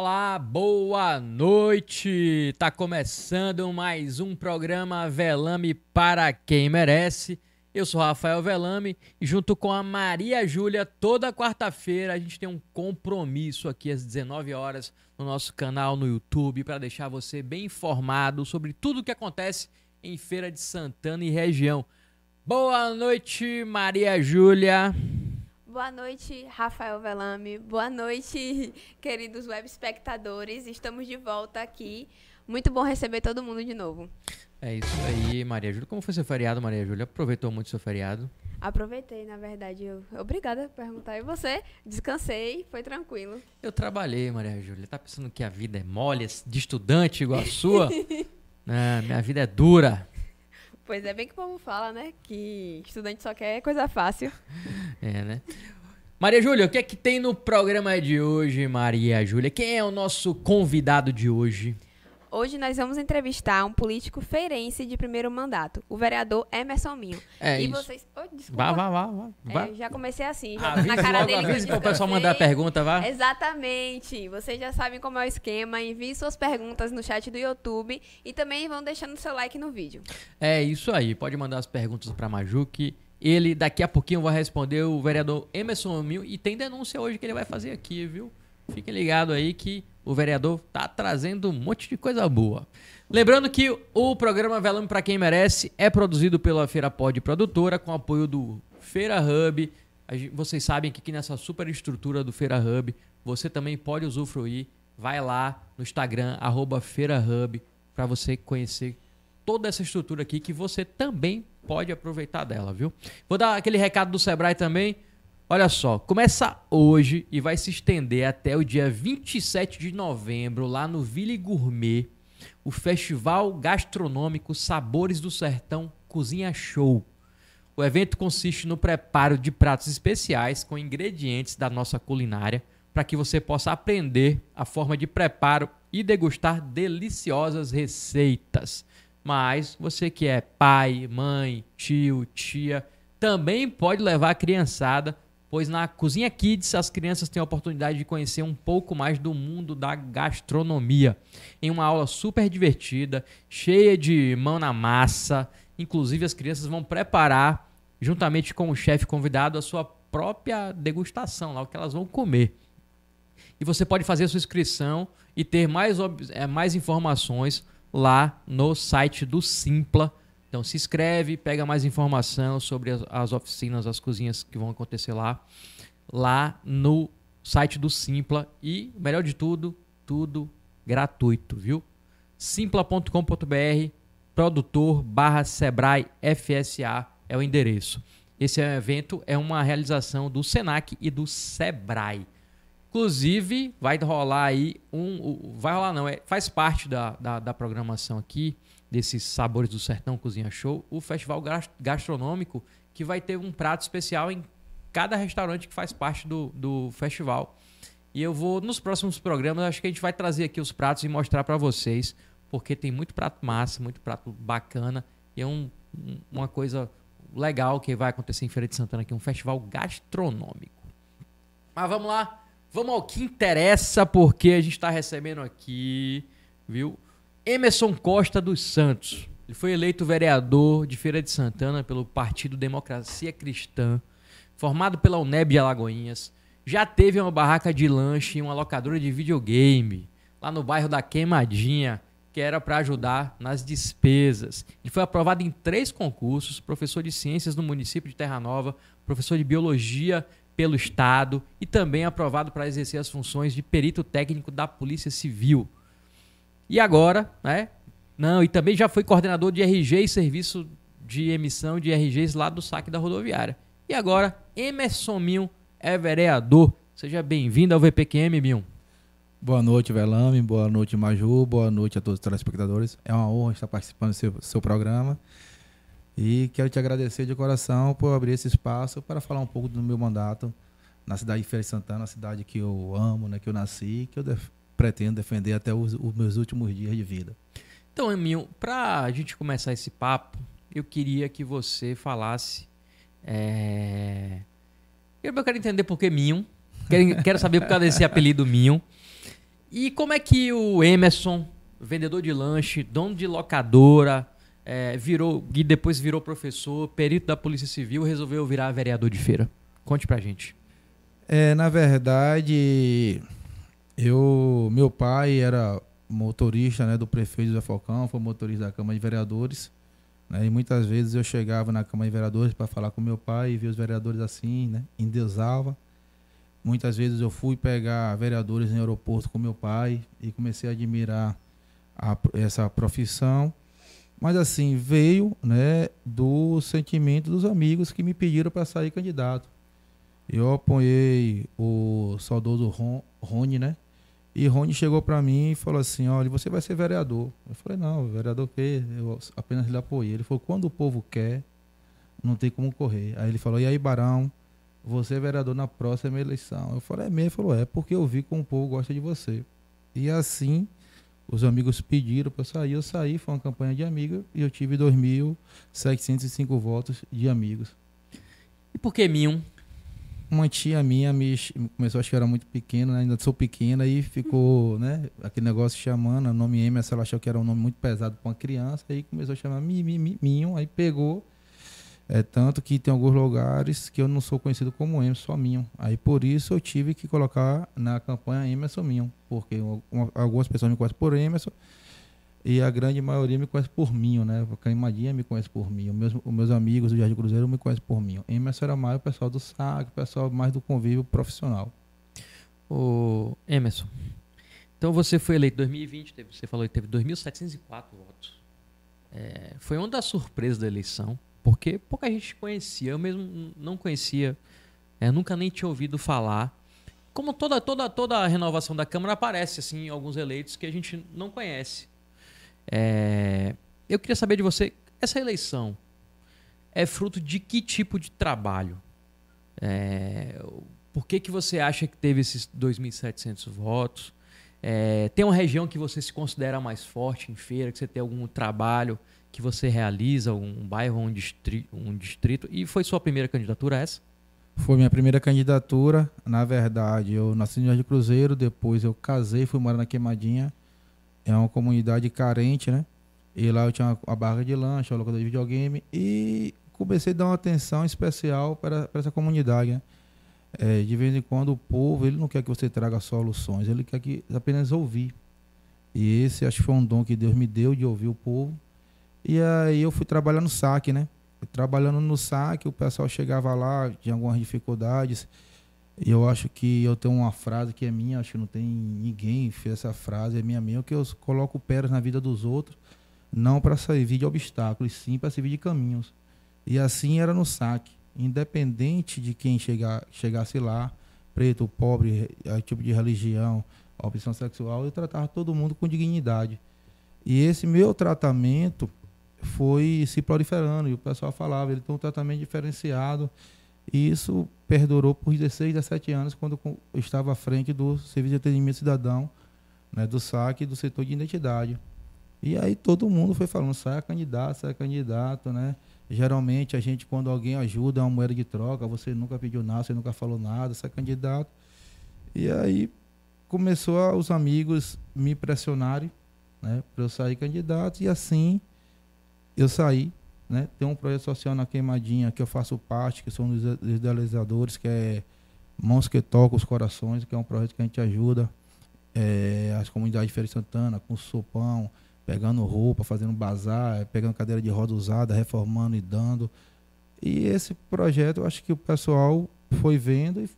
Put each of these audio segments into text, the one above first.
Olá, boa noite! Tá começando mais um programa Velame para quem merece. Eu sou Rafael Velame e junto com a Maria Júlia, toda quarta-feira a gente tem um compromisso aqui às 19 horas no nosso canal no YouTube para deixar você bem informado sobre tudo o que acontece em Feira de Santana e região. Boa noite, Maria Júlia. Boa noite, Rafael Velame. Boa noite, queridos web espectadores. Estamos de volta aqui. Muito bom receber todo mundo de novo. É isso aí, Maria Júlia. Como foi seu feriado, Maria Júlia? Aproveitou muito seu feriado? Aproveitei, na verdade. Eu... Obrigada por perguntar. E você? Descansei, foi tranquilo. Eu trabalhei, Maria Júlia. Tá pensando que a vida é mole, de estudante igual a sua? Não, minha vida é dura. Pois é, bem que o povo fala, né? Que estudante só quer coisa fácil. É, né? Maria Júlia, o que é que tem no programa de hoje, Maria Júlia? Quem é o nosso convidado de hoje? Hoje nós vamos entrevistar um político feirense de primeiro mandato, o vereador Emerson Minho. É e isso. vocês. Oh, desculpa. Vá, vá, vá. vá. vá. É, já comecei assim, já Avise na cara logo, dele. que eu avise para o pessoal mandar a pergunta, vá. Exatamente. Vocês já sabem como é o esquema. Envie suas perguntas no chat do YouTube e também vão deixando seu like no vídeo. É isso aí. Pode mandar as perguntas para Maju que ele daqui a pouquinho vai responder o vereador Emerson Mil e tem denúncia hoje que ele vai fazer aqui, viu? Fiquem ligados aí que o vereador tá trazendo um monte de coisa boa. Lembrando que o programa Velame para quem merece é produzido pela Feira Pod Produtora com apoio do Feira Hub. Vocês sabem que aqui nessa super estrutura do Feira Hub, você também pode usufruir. Vai lá no Instagram arroba Feira Hub para você conhecer toda essa estrutura aqui que você também pode aproveitar dela, viu? Vou dar aquele recado do Sebrae também. Olha só, começa hoje e vai se estender até o dia 27 de novembro lá no Ville Gourmet, o Festival Gastronômico Sabores do Sertão Cozinha Show. O evento consiste no preparo de pratos especiais com ingredientes da nossa culinária para que você possa aprender a forma de preparo e degustar deliciosas receitas. Mas você que é pai, mãe, tio, tia, também pode levar a criançada, pois na Cozinha Kids as crianças têm a oportunidade de conhecer um pouco mais do mundo da gastronomia. Em uma aula super divertida, cheia de mão na massa. Inclusive as crianças vão preparar, juntamente com o chefe convidado, a sua própria degustação, lá o que elas vão comer. E você pode fazer a sua inscrição e ter mais, eh, mais informações lá no site do Simpla. Então se inscreve, pega mais informação sobre as, as oficinas, as cozinhas que vão acontecer lá, lá no site do Simpla. E, melhor de tudo, tudo gratuito, viu? simpla.com.br, produtor barra Sebrae FSA é o endereço. Esse evento é uma realização do Senac e do Sebrae. Inclusive, vai rolar aí um. Vai rolar, não, é, faz parte da, da, da programação aqui, desses Sabores do Sertão Cozinha Show, o festival gas- gastronômico, que vai ter um prato especial em cada restaurante que faz parte do, do festival. E eu vou, nos próximos programas, acho que a gente vai trazer aqui os pratos e mostrar para vocês, porque tem muito prato massa, muito prato bacana, e é um- uma coisa legal que vai acontecer em Feira de Santana aqui, um festival gastronômico. Mas vamos lá, vamos ao que interessa, porque a gente está recebendo aqui, viu? Emerson Costa dos Santos. Ele foi eleito vereador de Feira de Santana pelo Partido Democracia Cristã, formado pela UNEB Alagoinhas. Já teve uma barraca de lanche e uma locadora de videogame lá no bairro da Queimadinha, que era para ajudar nas despesas. Ele foi aprovado em três concursos: professor de ciências no município de Terra Nova, professor de biologia pelo Estado e também aprovado para exercer as funções de perito técnico da Polícia Civil. E agora, né? Não, e também já foi coordenador de RG e serviço de emissão de RGs lá do saque da rodoviária. E agora, Emerson Minho é vereador. Seja bem-vindo ao VPQM, Minho. Boa noite, Velame. Boa noite, Maju. Boa noite a todos os telespectadores. É uma honra estar participando do seu, seu programa. E quero te agradecer de coração por abrir esse espaço para falar um pouco do meu mandato na cidade de Feira de Santana, a cidade que eu amo, né, que eu nasci, que eu def- pretendo defender até os, os meus últimos dias de vida. Então, Minho, para a gente começar esse papo, eu queria que você falasse. É... Eu quero entender por que Minho. Quero, quero saber por causa desse apelido Minho. E como é que o Emerson, vendedor de lanche, dono de locadora, é, virou e depois virou professor, perito da Polícia Civil, resolveu virar vereador de feira? Conte pra gente. É, na verdade, eu, meu pai era motorista né, do prefeito José Falcão, foi motorista da Câmara de Vereadores. Né, e muitas vezes eu chegava na Câmara de Vereadores para falar com meu pai e ver os vereadores assim, né, endeusava. Muitas vezes eu fui pegar vereadores em aeroporto com meu pai e comecei a admirar a, essa profissão. Mas assim, veio né, do sentimento dos amigos que me pediram para sair candidato. Eu apoiei o saudoso Ron, Rony, né? E Rony chegou para mim e falou assim: Olha, você vai ser vereador. Eu falei: Não, vereador o quê? Eu apenas lhe apoiei. Ele falou: Quando o povo quer, não tem como correr. Aí ele falou: E aí, Barão, você é vereador na próxima eleição. Eu falei: É mesmo? Ele falou: É, porque eu vi como o povo gosta de você. E assim, os amigos pediram para eu sair. Eu saí, foi uma campanha de amigos e eu tive 2.705 votos de amigos. E por que Mion? uma tia minha me começou, acho que era muito pequeno, né? ainda sou pequena, e ficou, né, aquele negócio chamando, o nome Emerson, ela achou que era um nome muito pesado para uma criança, aí começou a chamar mi, mi, mi, Minho, aí pegou, é tanto que tem alguns lugares que eu não sou conhecido como Emerson, Minho. Aí por isso eu tive que colocar na campanha Emerson Minho, porque uma, algumas pessoas me conhecem por Emerson, e a grande maioria me conhece por mim, né? A Caimadinha me conhece por. Os meus, meus amigos do Jardim Cruzeiro me conhecem por mim. Emerson era mais o pessoal do SAC, o pessoal mais do convívio profissional. O Emerson, então você foi eleito em 2020, teve, você falou que teve 2.704 votos. É, foi uma das surpresas da eleição, porque pouca gente conhecia, eu mesmo não conhecia, é, nunca nem tinha ouvido falar. Como toda, toda, toda a renovação da Câmara aparece assim, alguns eleitos que a gente não conhece. É, eu queria saber de você, essa eleição é fruto de que tipo de trabalho? É, por que, que você acha que teve esses 2.700 votos? É, tem uma região que você se considera mais forte em feira, que você tem algum trabalho que você realiza, um bairro, um distrito, um distrito e foi sua primeira candidatura essa? Foi minha primeira candidatura. Na verdade, eu nasci no Jardim Cruzeiro, depois eu casei, fui morar na Queimadinha é uma comunidade carente, né? E lá eu tinha uma barra de lanche, uma locadora de videogame e comecei a dar uma atenção especial para, para essa comunidade, né? É, de vez em quando o povo, ele não quer que você traga soluções, ele quer que apenas ouvir. E esse acho que foi um dom que Deus me deu de ouvir o povo. E aí eu fui trabalhar no saque, né? Trabalhando no saque, o pessoal chegava lá, tinha algumas dificuldades e eu acho que eu tenho uma frase que é minha, acho que não tem ninguém fez essa frase, é minha mesmo, que eu coloco pedras na vida dos outros, não para servir de obstáculos, sim para servir de caminhos. E assim era no saque. Independente de quem chegar, chegasse lá, preto, pobre, tipo de religião, opção sexual, eu tratava todo mundo com dignidade. E esse meu tratamento foi se proliferando, e o pessoal falava, ele tem um tratamento diferenciado, e isso perdurou por 16, 17 anos, quando estava à frente do Serviço de Atendimento Cidadão, né, do SAC do setor de identidade. E aí todo mundo foi falando, sai candidato, sai candidato, né? Geralmente a gente, quando alguém ajuda, é uma moeda de troca, você nunca pediu nada, você nunca falou nada, sai candidato. E aí começou a, os amigos me pressionarem, né, para eu sair candidato, e assim eu saí né? Tem um projeto social na Queimadinha que eu faço parte, que são os idealizadores, que é Mãos que Tocam os Corações, que é um projeto que a gente ajuda é, as comunidades de Feira de Santana com sopão, pegando roupa, fazendo bazar, pegando cadeira de roda usada, reformando e dando. E esse projeto eu acho que o pessoal foi vendo e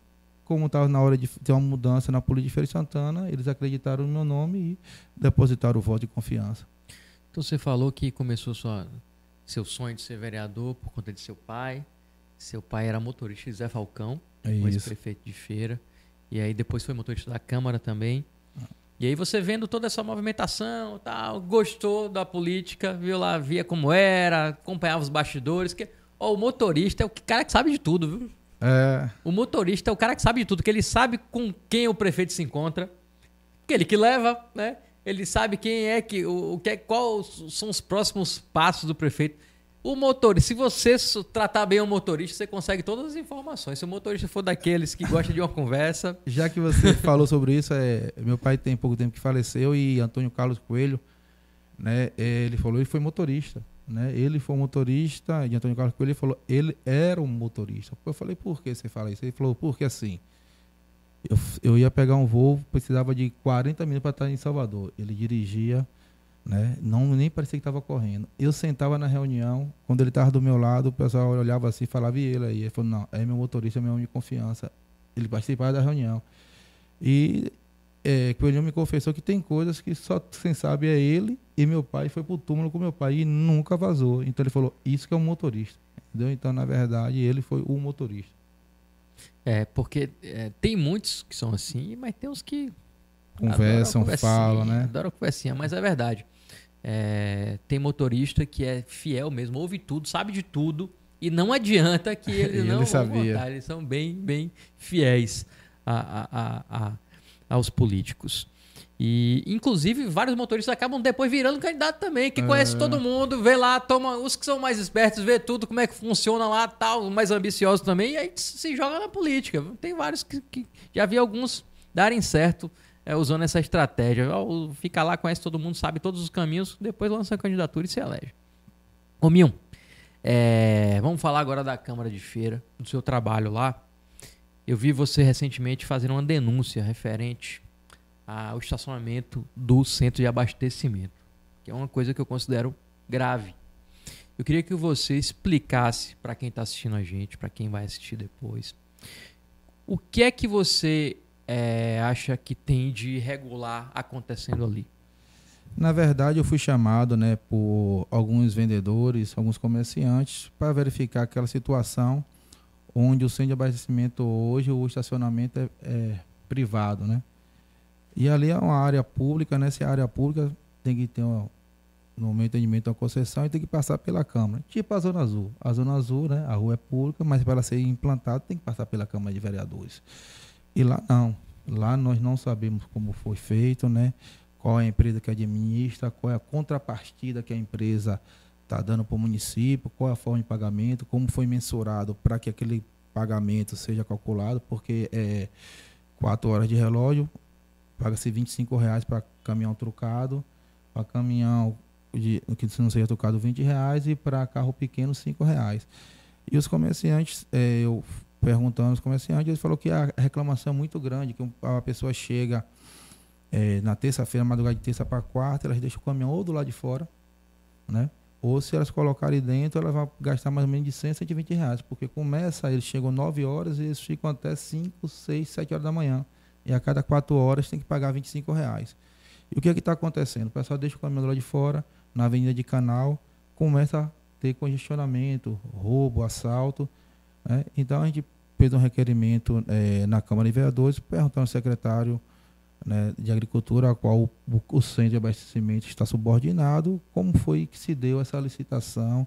como estava na hora de ter uma mudança na política de Feira de Santana, eles acreditaram no meu nome e depositaram o voto de confiança. Então você falou que começou sua seu sonho de ser vereador por conta de seu pai. Seu pai era motorista Zé Falcão, é ex-prefeito de feira. E aí depois foi motorista da Câmara também. E aí você vendo toda essa movimentação, tal, gostou da política, viu lá, via como era, acompanhava os bastidores. Que, ó, o motorista é o cara que sabe de tudo, viu? É. O motorista é o cara que sabe de tudo, que ele sabe com quem o prefeito se encontra, que ele que leva, né? Ele sabe quem é que, o, o que é, qual são os próximos passos do prefeito. O motorista, se você tratar bem o motorista, você consegue todas as informações. Se o motorista for daqueles que gosta de uma conversa, Já que você falou sobre isso, é, meu pai tem pouco tempo que faleceu e Antônio Carlos Coelho, né, é, ele falou, ele foi motorista, né? Ele foi motorista e Antônio Carlos Coelho falou, ele era um motorista. Eu falei, por que você fala isso? Ele falou, porque assim, eu, eu ia pegar um voo, precisava de 40 minutos para estar em Salvador. Ele dirigia, né? Não nem parecia que estava correndo. Eu sentava na reunião, quando ele estava do meu lado, o pessoal olhava assim, e falava e ele aí, ele falou, não, é meu motorista, meu homem de confiança. Ele participava da reunião. E é, Coelhinho me confessou que tem coisas que só quem sabe é ele e meu pai foi pro túmulo com meu pai e nunca vazou. Então ele falou, isso que é um motorista. Entendeu? Então, na verdade, ele foi o motorista. É porque é, tem muitos que são assim, mas tem uns que Conversam, falam, né? Adoram conversinha, mas é verdade. É, tem motorista que é fiel mesmo, ouve tudo, sabe de tudo, e não adianta que eles Ele não sabia. contar, eles são bem, bem fiéis a- a- a- aos políticos. E, inclusive, vários motoristas acabam depois virando candidato também, que conhece É. todo mundo, vê lá, toma os que são mais espertos, vê tudo, como é que funciona lá, tal, os mais ambiciosos também, e aí se joga na política. Tem vários que, que já vi alguns darem certo é, usando essa estratégia. Fica lá, conhece todo mundo, sabe todos os caminhos, depois lança a candidatura e se elege. Milton, é, vamos falar agora da Câmara de Feira, do seu trabalho lá. Eu vi você recentemente fazer uma denúncia referente ao estacionamento do centro de abastecimento, que é uma coisa que eu considero grave. Eu queria que você explicasse para quem está assistindo a gente, para quem vai assistir depois, o que é que você é, acha que tem de irregular acontecendo ali? Na verdade, eu fui chamado né, por alguns vendedores, alguns comerciantes, para verificar aquela situação onde o centro de abastecimento hoje, o estacionamento é, é privado, né? E ali é uma área pública, né? Se é área pública, tem que ter, uma, no meu entendimento, uma concessão e tem que passar pela Câmara. Tipo a Zona Azul. A Zona Azul, né? A rua é pública, mas para ser implantada tem que passar pela Câmara de Vereadores. E lá não. Lá nós não sabemos como foi feito, né? Qual é a empresa que administra, qual é a contrapartida que a empresa está dando para o município, qual é a forma de pagamento, como foi mensurado para que aquele pagamento seja calculado, porque é quatro horas de relógio, paga-se 25 reais para caminhão trucado, para caminhão de, que não seja trucado 20 reais e para carro pequeno 5 reais. E os comerciantes, eh, eu perguntando aos comerciantes, eles falaram que a reclamação é muito grande, que a pessoa chega eh, na terça-feira, madrugada de terça para quarta, elas deixam o caminhão ou do lado de fora, né? Ou se elas colocarem dentro, elas vão gastar mais ou menos de 100 a 120 reais, porque começa, eles chegam 9 horas e eles ficam até 5, 6, 7 horas da manhã. E a cada 4 horas tem que pagar 25 reais. E o que é que está acontecendo? O pessoal deixa o caminhão lado de fora, na avenida de canal, começa a ter congestionamento, roubo, assalto. né? Então a gente fez um requerimento eh, na Câmara de Vereadores, perguntando ao secretário né, de Agricultura, a qual o, o centro de abastecimento está subordinado, como foi que se deu essa licitação,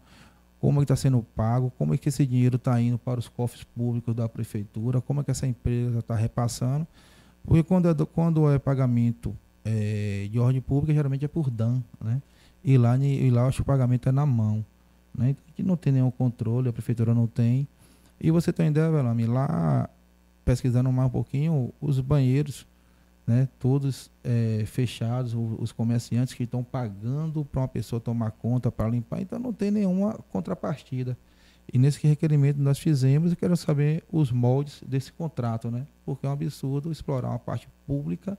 como é está sendo pago, como é que esse dinheiro está indo para os cofres públicos da prefeitura, como é que essa empresa está repassando, porque quando é, do- quando é pagamento eh, de ordem pública, geralmente é por DAN, né? E lá, e lá acho que o pagamento é na mão, né? Gente não tem nenhum controle, a prefeitura não tem. E você tem ideia, Velame, lá, pesquisando mais um pouquinho, os banheiros, né, todos eh, fechados, os comerciantes que estão pagando para uma pessoa tomar conta para limpar, então não tem nenhuma contrapartida. E nesse requerimento nós fizemos, eu quero saber os moldes desse contrato, né? Porque é um absurdo explorar uma parte pública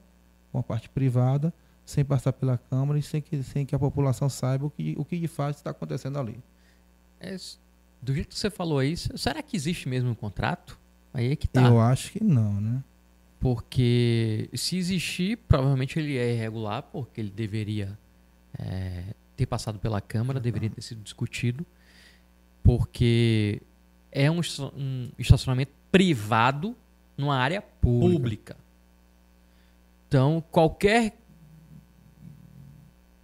com a parte privada, sem passar pela Câmara e sem que, sem que a população saiba o que, o que de fato está acontecendo ali. É, do jeito que você falou aí, será que existe mesmo um contrato? Aí é que tá. Eu acho que não, né? Porque se existir, provavelmente ele é irregular, porque ele deveria é, ter passado pela Câmara, deveria ter sido discutido, porque é um, um estacionamento privado numa área Pública. pública. Então, qualquer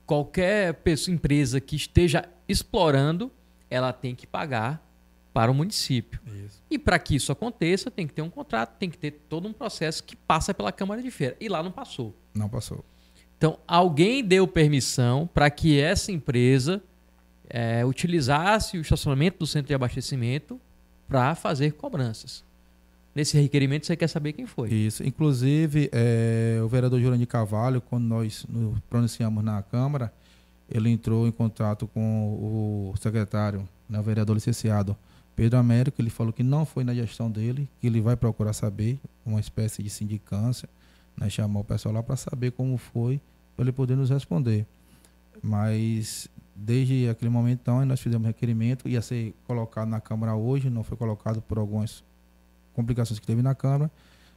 qualquer pessoa, empresa que esteja explorando, ela tem que pagar para o município. E para que isso aconteça, tem que ter um contrato, tem que ter todo um processo que passa pela Câmara de Feira. E lá não passou. Não passou. Então, alguém deu permissão para que essa empresa é, utilizasse o estacionamento do centro de abastecimento para fazer cobranças. Nesse requerimento, você quer saber quem foi. Isso. Inclusive, é, o vereador Jurandir Carvalho, quando nós nos pronunciamos na Câmara, ele entrou em contato com o secretário, né, o vereador licenciado Pedro Américo. Ele falou que não foi na gestão dele, que ele vai procurar saber, uma espécie de sindicância, né, chamar o pessoal lá para saber como foi, para ele poder nos responder. Mas desde aquele momento, então, nós fizemos requerimento, ia ser colocado na Câmara hoje, não foi colocado por algumas complicações que teve na Câmara,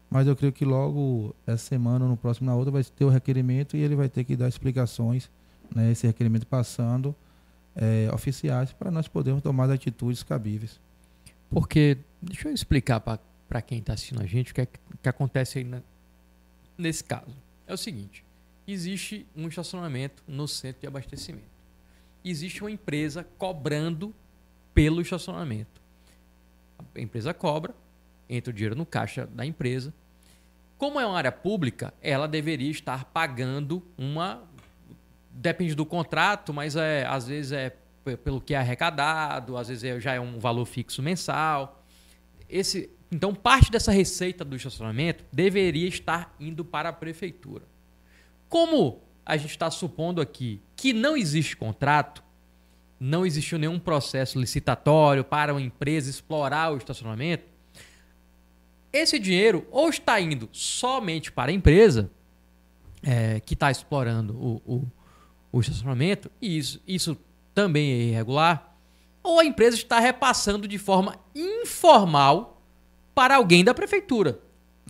mas eu creio que logo essa semana ou no próximo na outra vai ter o requerimento e ele vai ter que dar explicações, né, esse requerimento passando é, oficiais para nós podermos tomar as atitudes cabíveis. Porque, deixa eu explicar para quem está assistindo a gente o que, é, que acontece aí na, nesse caso. É o seguinte, existe um estacionamento no centro de abastecimento. Existe uma empresa cobrando pelo estacionamento. A empresa cobra, entra o dinheiro no caixa da empresa. Como é uma área pública, ela deveria estar pagando uma. Depende do contrato, mas é, às vezes é pelo que é arrecadado, às vezes é, já é um valor fixo mensal. Esse, então, parte dessa receita do estacionamento deveria estar indo para a prefeitura. Como a gente está supondo aqui que não existe contrato, não existiu nenhum processo licitatório para uma empresa explorar o estacionamento, esse dinheiro ou está indo somente para a empresa é, que está explorando o, o, o, estacionamento, e isso, isso também é irregular, ou a empresa está repassando de forma informal para alguém da prefeitura.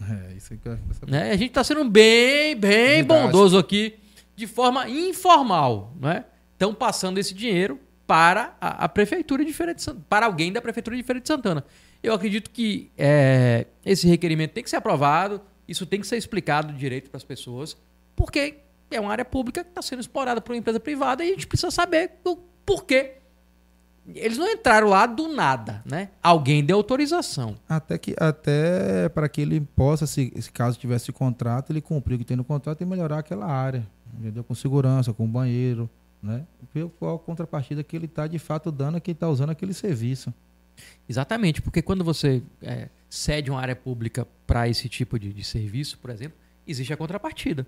É, isso que eu né? A gente está sendo bem, bem bondoso aqui, de forma informal. Né? Estão passando esse dinheiro para a, a prefeitura de Feira de Santana, para alguém da prefeitura de Feira de Santana. Eu acredito que é, esse requerimento tem que ser aprovado, isso tem que ser explicado direito para as pessoas, porque é uma área pública que está sendo explorada por uma empresa privada e a gente precisa saber o porquê. Eles não entraram lá do nada, né? Alguém deu autorização. Até que até para que ele possa, se, se caso tivesse contrato, ele cumprir o que tem no contrato e melhorar aquela área, entendeu? Com segurança, com banheiro, né? Ver qual a contrapartida que ele está de fato dando a quem está usando aquele serviço. Exatamente, porque quando você é, cede uma área pública para esse tipo de, de serviço, por exemplo, existe a contrapartida.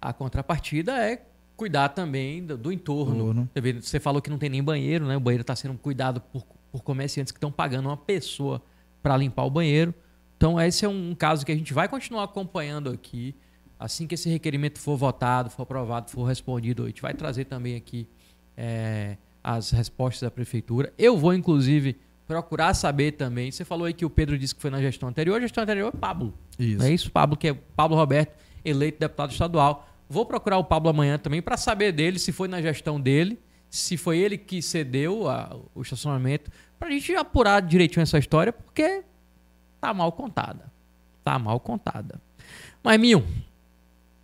A contrapartida é cuidar também do, do entorno. Você falou que não tem nem banheiro, né? O banheiro está sendo cuidado por, por comerciantes que estão pagando uma pessoa para limpar o banheiro. Então, esse é um caso que a gente vai continuar acompanhando aqui. Assim que esse requerimento for votado, for aprovado, for respondido, a gente vai trazer também aqui é, as respostas da prefeitura. Eu vou, inclusive, procurar saber também. Você falou aí que o Pedro disse que foi na gestão anterior. A gestão anterior é Pablo. Isso. É isso, Pablo, que é Pablo Roberto, eleito deputado estadual. Vou procurar o Pablo amanhã também para saber dele, se foi na gestão dele, se foi ele que cedeu a, o estacionamento, para a gente apurar direitinho essa história, porque tá mal contada. Tá mal contada. Mas, Minho,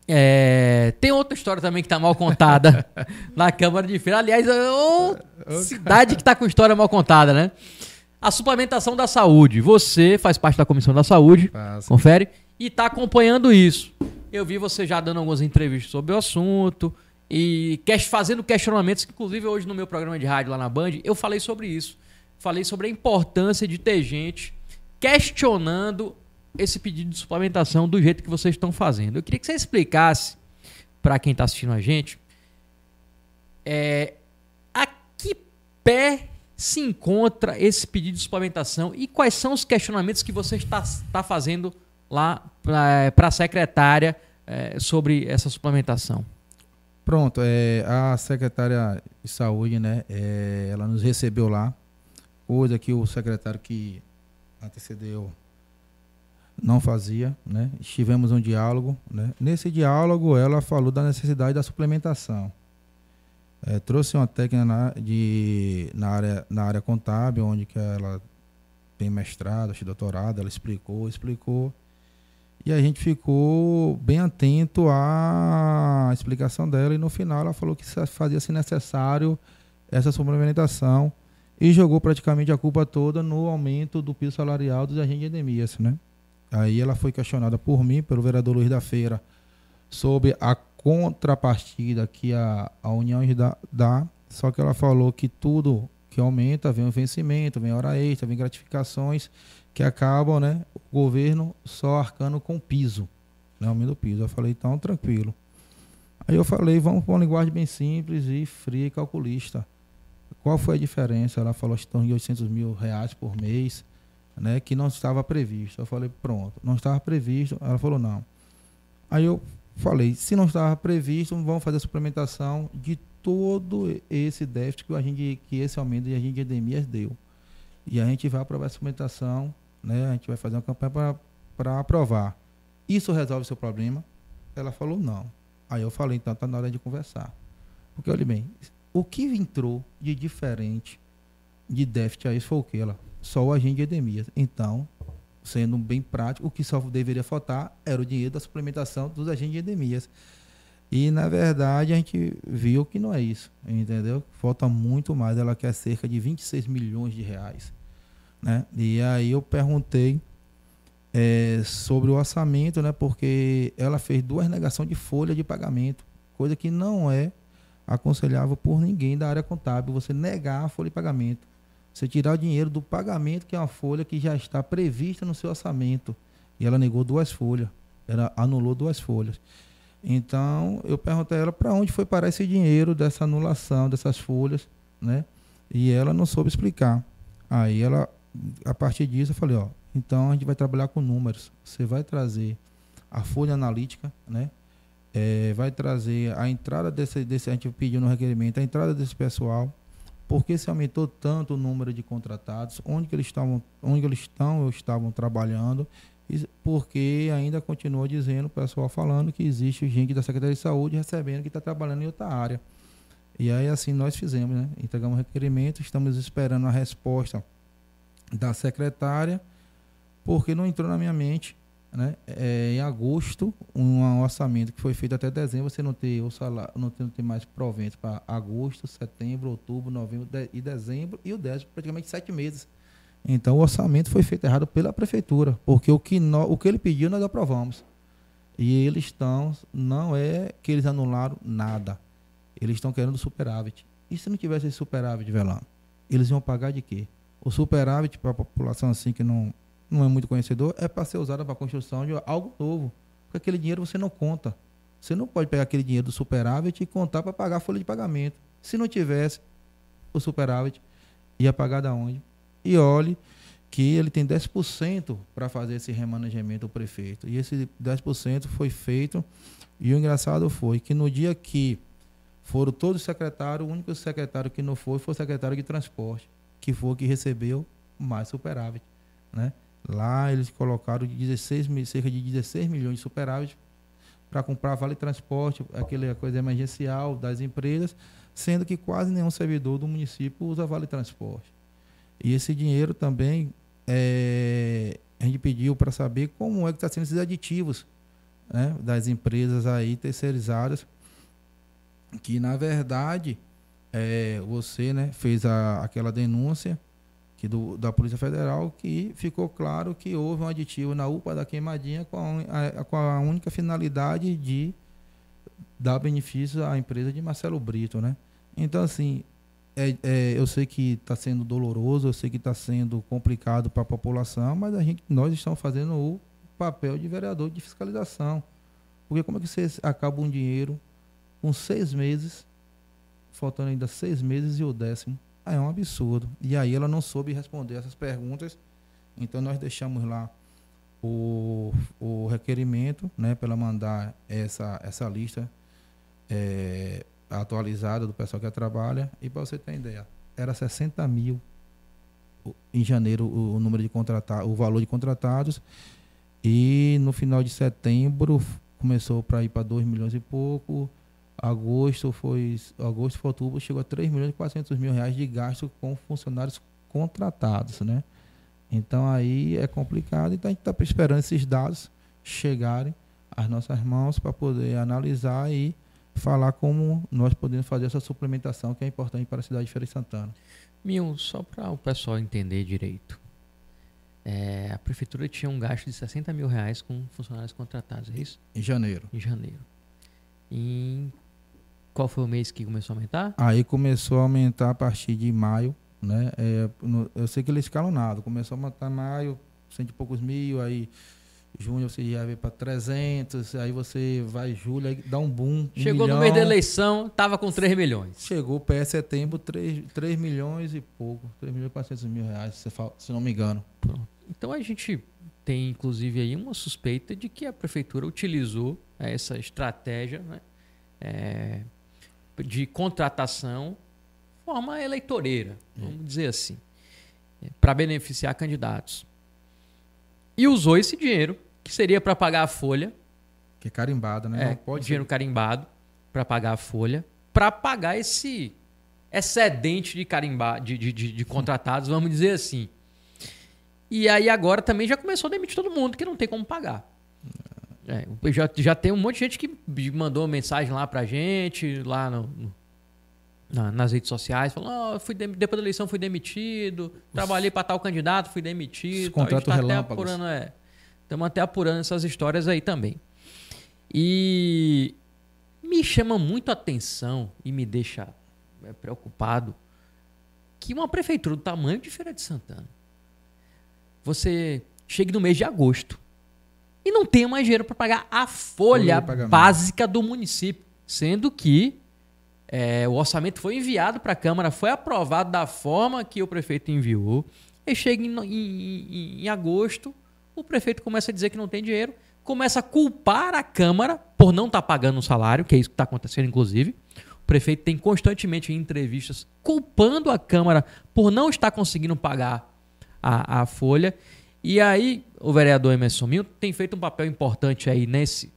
é, tem outra história também que tá mal contada na Câmara de Feira. Aliás, é outra cidade que tá com história mal contada, né? A suplementação da saúde. Você faz parte da comissão da saúde, Passa. confere, e está acompanhando isso. Eu vi você já dando algumas entrevistas sobre o assunto e fazendo questionamentos, inclusive hoje no meu programa de rádio lá na Band, eu falei sobre isso. Falei sobre a importância de ter gente questionando esse pedido de suplementação do jeito que vocês estão fazendo. Eu queria que você explicasse para quem está assistindo a gente é, a que pé se encontra esse pedido de suplementação e quais são os questionamentos que você está, está fazendo lá para a secretária é, sobre essa suplementação? Pronto, é, a secretária de saúde, né, é, ela nos recebeu lá, coisa que o secretário que antecedeu não fazia, né? Estivemos um diálogo, né? Nesse diálogo ela falou da necessidade da suplementação. É, trouxe uma técnica na, de, na, área, na área contábil, onde que ela tem mestrado, doutorado, ela explicou, explicou. E a gente ficou bem atento à explicação dela e no final ela falou que fazia-se necessário essa suplementação e jogou praticamente a culpa toda no aumento do piso salarial dos agentes de endemias, né? Aí ela foi questionada por mim, pelo vereador Luiz da Feira, sobre a contrapartida que a, a União dá, Só que ela falou que tudo que aumenta, vem o vencimento, vem hora extra, vem gratificações que acabam, né? O governo só arcando com piso, né? Aumento do piso. Eu falei, então, tranquilo. Aí eu falei, vamos para uma linguagem bem simples e fria e calculista. Qual foi a diferença? Ela falou que estão em 800 mil reais por mês, né? Que não estava previsto. Eu falei, pronto, não estava previsto. Ela falou, não. Aí eu falei, se não estava previsto, vamos fazer a suplementação de todo esse déficit que, a gente, que esse aumento de agente de endemias deu. E a gente vai aprovar a suplementação, né? A gente vai fazer uma campanha para aprovar. Isso resolve o seu problema? Ela falou não. Aí eu falei, então está na hora de conversar. Porque, olha bem, o que entrou de diferente de déficit aí foi o que? Ela, só o agente de endemias. Então, sendo bem prático, o que só deveria faltar era o dinheiro da suplementação dos agentes de endemias. E na verdade a gente viu que não é isso, entendeu? Falta muito mais, ela quer cerca de 26 milhões de reais. Né? E aí eu perguntei é, sobre o orçamento, né? Porque ela fez duas negações de folha de pagamento, coisa que não é aconselhável por ninguém da área contábil, você negar a folha de pagamento. Você tirar o dinheiro do pagamento, que é uma folha que já está prevista no seu orçamento. E ela negou duas folhas. Ela anulou duas folhas. Então, eu perguntei a ela para onde foi parar esse dinheiro dessa anulação dessas folhas, né? E ela não soube explicar. Aí ela, a partir disso, eu falei, ó, então a gente vai trabalhar com números. Você vai trazer a folha analítica, né? É, vai trazer a entrada desse, desse, a gente pediu no requerimento, a entrada desse pessoal, porque se aumentou tanto o número de contratados, onde que eles estavam, onde eles estão ou estavam trabalhando porque ainda continua dizendo o pessoal falando que existe gente da Secretaria de Saúde recebendo que está trabalhando em outra área. E aí assim nós fizemos, né? Entregamos requerimento, estamos esperando a resposta da secretária, porque não entrou na minha mente, né? É, em agosto, um orçamento que foi feito até dezembro, você não tem o salário, não tem, não tem mais provento para agosto, setembro, outubro, novembro de, e dezembro, e o décimo praticamente sete meses. Então o orçamento foi feito errado pela prefeitura, porque o que, nós, o que ele pediu nós aprovamos. E eles estão, não é que eles anularam nada. Eles estão querendo superávit. E se não tivesse esse superávit, Velano? Eles iam pagar de quê? O superávit para a população assim que não, não é muito conhecedor é para ser usado para a construção de algo novo. Porque aquele dinheiro você não conta. Você não pode pegar aquele dinheiro do superávit e contar para pagar a folha de pagamento. Se não tivesse o superávit, ia pagar da onde? e olhe que ele tem 10% para fazer esse remanejamento do prefeito. E esse 10% foi feito, e o engraçado foi que no dia que foram todos secretários, o único secretário que não foi foi o secretário de transporte, que foi o que recebeu mais superávit. Né? Lá eles colocaram de 16, cerca de 16 milhões de superávit para comprar vale transporte, aquela coisa emergencial das empresas, sendo que quase nenhum servidor do município usa vale transporte. E esse dinheiro também é, a gente pediu para saber como é que está sendo esses aditivos né, das empresas aí terceirizadas, que na verdade é, você né, fez a, aquela denúncia que do, da Polícia Federal que ficou claro que houve um aditivo na UPA da Queimadinha com a, a, com a única finalidade de dar benefício à empresa de Marcelo Brito, né? Então, assim, é, é, eu sei que está sendo doloroso, eu sei que está sendo complicado para a população, mas a gente, nós estamos fazendo o papel de vereador de fiscalização. Porque como é que você acaba um dinheiro com seis meses, faltando ainda seis meses e o décimo? Ah, é um absurdo. E aí ela não soube responder essas perguntas, então nós deixamos lá o, o requerimento né, para ela mandar essa, essa lista é, atualizada do pessoal que trabalha. E para você ter ideia, era 60 mil em janeiro o, número de contratados, o valor de contratados. E no final de setembro começou para ir para 2 milhões e pouco. Agosto foi. Agosto foi outubro, chegou a 3 milhões e 400 mil reais de gasto com funcionários contratados, né? Então aí é complicado. Então a gente está esperando esses dados chegarem às nossas mãos para poder analisar e falar como nós podemos fazer essa suplementação que é importante para a cidade de Feira de Santana. Mil, só para o pessoal entender direito. É, a prefeitura tinha um gasto de 60 mil reais com funcionários contratados, é isso? Em janeiro. Em janeiro. Em Qual foi o mês que começou a aumentar? Aí começou a aumentar a partir de maio, né? É, no- eu sei que ele é escalonado. Começou a aumentar maio, cento e poucos mil, aí junho você já veio para 300, aí você vai julho, aí dá um boom. um Chegou no milhão. mês da eleição, tava com 3 milhões. Chegou para setembro, 3, 3 milhões e pouco, 3 milhões e 400 mil reais, se, fa- se não me engano. Pronto. Então a gente tem, inclusive, aí uma suspeita de que a prefeitura utilizou eh, essa estratégia né, eh, de contratação forma eleitoreira, vamos dizer assim, para beneficiar candidatos. E usou esse dinheiro, que seria para pagar a folha, Que é carimbada, né? é, não pode dinheiro carimbado, para pagar a folha, para pagar esse excedente de carimbar, de, de, de- de contratados, vamos dizer assim. E aí agora também já começou a demitir todo mundo que não tem como pagar. É, já, já tem um monte de gente que mandou mensagem lá pra gente, lá no- no- na- nas redes sociais, falando, "Ó, fui dem- depois da eleição fui demitido, trabalhei para tal candidato, fui demitido. Os tal." A gente contratos tá até relâmpagos. apurando, é. Estamos até apurando essas histórias aí também. E me chama muito a atenção e me deixa é, preocupado que uma prefeitura do tamanho de Feira de Santana, você chegue no mês de agosto e não tenha mais dinheiro para pagar a folha básica do município, sendo que é, o orçamento foi enviado para a Câmara, foi aprovado da forma que o prefeito enviou, e chega em, em- em- agosto, o prefeito começa a dizer que não tem dinheiro, começa a culpar a Câmara por não estar pagando o salário, que é isso que está acontecendo, inclusive. O prefeito tem constantemente em entrevistas culpando a Câmara por não estar conseguindo pagar a, a folha. E aí, o vereador Emerson Milton tem feito um papel importante aí nesse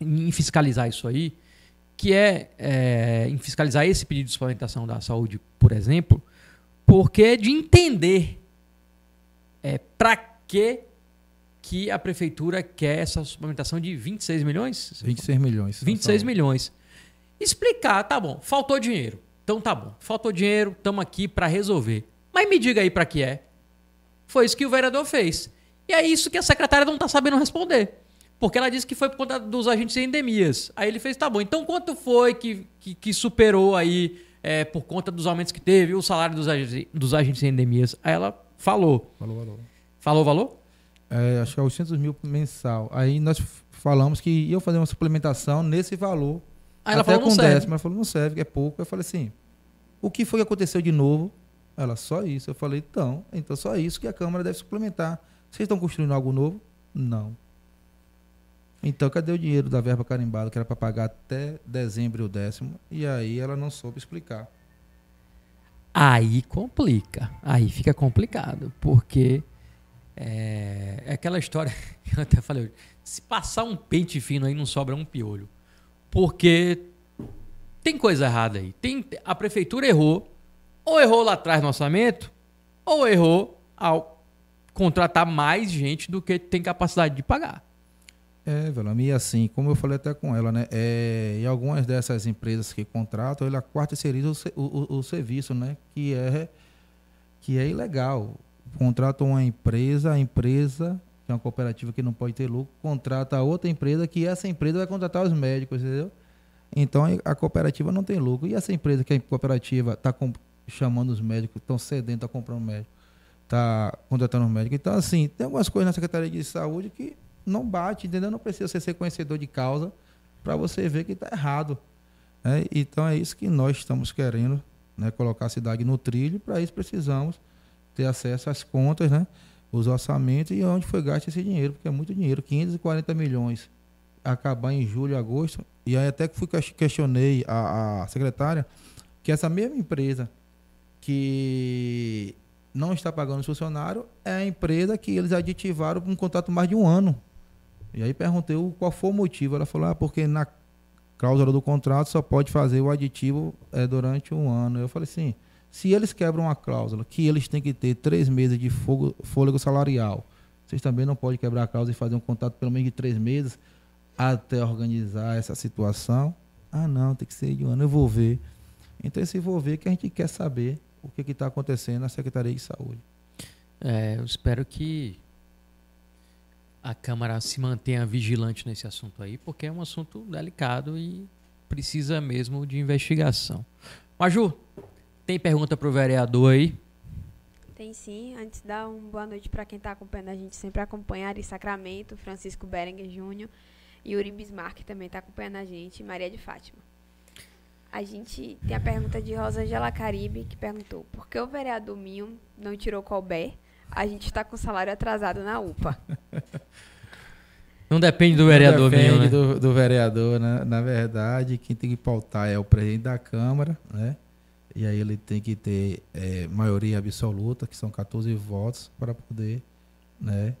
em fiscalizar isso aí, que é, é, em fiscalizar esse pedido de suplementação da saúde, por exemplo, porque é de entender é, para que que a prefeitura quer essa suplementação de 26 milhões? 26 milhões. 26 milhões. Explicar, tá bom, faltou dinheiro. Então tá bom, faltou dinheiro, estamos aqui para resolver. Mas me diga aí para que é. Foi isso que o vereador fez. E é isso que a secretária não tá sabendo responder. Porque ela disse que foi por conta dos agentes de endemias. Aí ele fez, tá bom, então quanto foi que, que, que superou aí é, por conta dos aumentos que teve, o salário dos, ag- dos agentes de endemias? Aí ela falou. Falou, falou. Falou valor? É, acho que é 800 mil mensal. Aí nós falamos que ia fazer uma suplementação nesse valor. Aí ela até falou, com não serve. décimo. Ela falou, não serve, que é pouco. Eu falei assim, o que foi que aconteceu de novo? Ela, só isso. Eu falei, então, então só isso que a Câmara deve suplementar. Vocês estão construindo algo novo? Não. Então, cadê o dinheiro da verba carimbada, que era para pagar até dezembro o décimo? E aí ela não soube explicar. Aí complica. Aí fica complicado. Porque é, é aquela história que eu até falei. Se passar um pente fino aí, não sobra um piolho. Porque tem coisa errada aí. Tem, a prefeitura errou. Ou errou lá atrás no orçamento, ou errou ao contratar mais gente do que tem capacidade de pagar. É, Velame, e assim, como eu falei até com ela, né? É, e algumas dessas empresas que contratam, ela quarta-terceiriza o, o, o- serviço, né? Que é, que é ilegal. Contrata uma empresa, a empresa, que é uma cooperativa que não pode ter lucro, contrata outra empresa, que essa empresa vai contratar os médicos, entendeu? Então a cooperativa não tem lucro. E essa empresa que a cooperativa está chamando os médicos, estão sedentos, está comprando médico, está contratando os médicos. Então, assim, tem algumas coisas na Secretaria de Saúde que não bate, entendeu? Não precisa você ser conhecedor de causa para você ver que está errado. né? Então é isso que nós estamos querendo, né? colocar a cidade no trilho. Para isso precisamos ter acesso às contas, né? os orçamentos e onde foi gasto esse dinheiro, porque é muito dinheiro, 540 milhões. Acabar em julho, agosto. E aí até que fui ques- questionei a, a secretária que essa mesma empresa que não está pagando os funcionários é a empresa que eles aditivaram um contrato mais de um ano. E aí perguntei o- qual foi o motivo. Ela falou, ah, porque na cláusula do contrato só pode fazer o aditivo é, durante um ano. Eu falei assim, se eles quebram uma cláusula que eles têm que ter três meses de fogo- fôlego salarial, vocês também não podem quebrar a cláusula e fazer um contrato pelo menos de três meses até organizar essa situação? Ah, não, tem que ser de um ano. Eu vou ver. Então, esse vou ver que a gente quer saber o que está acontecendo na Secretaria de Saúde. É, eu espero que a Câmara se mantenha vigilante nesse assunto aí, porque é um assunto delicado e precisa mesmo de investigação. Maju, tem pergunta pro vereador aí? Tem sim. Antes, dar uma boa noite para quem está acompanhando a gente. Sempre acompanha Ari Sacramento, Francisco Berenguer Júnior, Yuri Bismarck também está acompanhando a gente, Maria de Fátima. A gente tem a pergunta de Rosângela Caribe, que perguntou por que o vereador Minho não tirou Colbert? A gente está com salário atrasado na UPA. Não depende do vereador Não depende Minho, né? do, do vereador, né? Na verdade, quem tem que pautar é o presidente da Câmara, né? E aí ele tem que ter é, maioria absoluta, que são 14 votos, para poder né,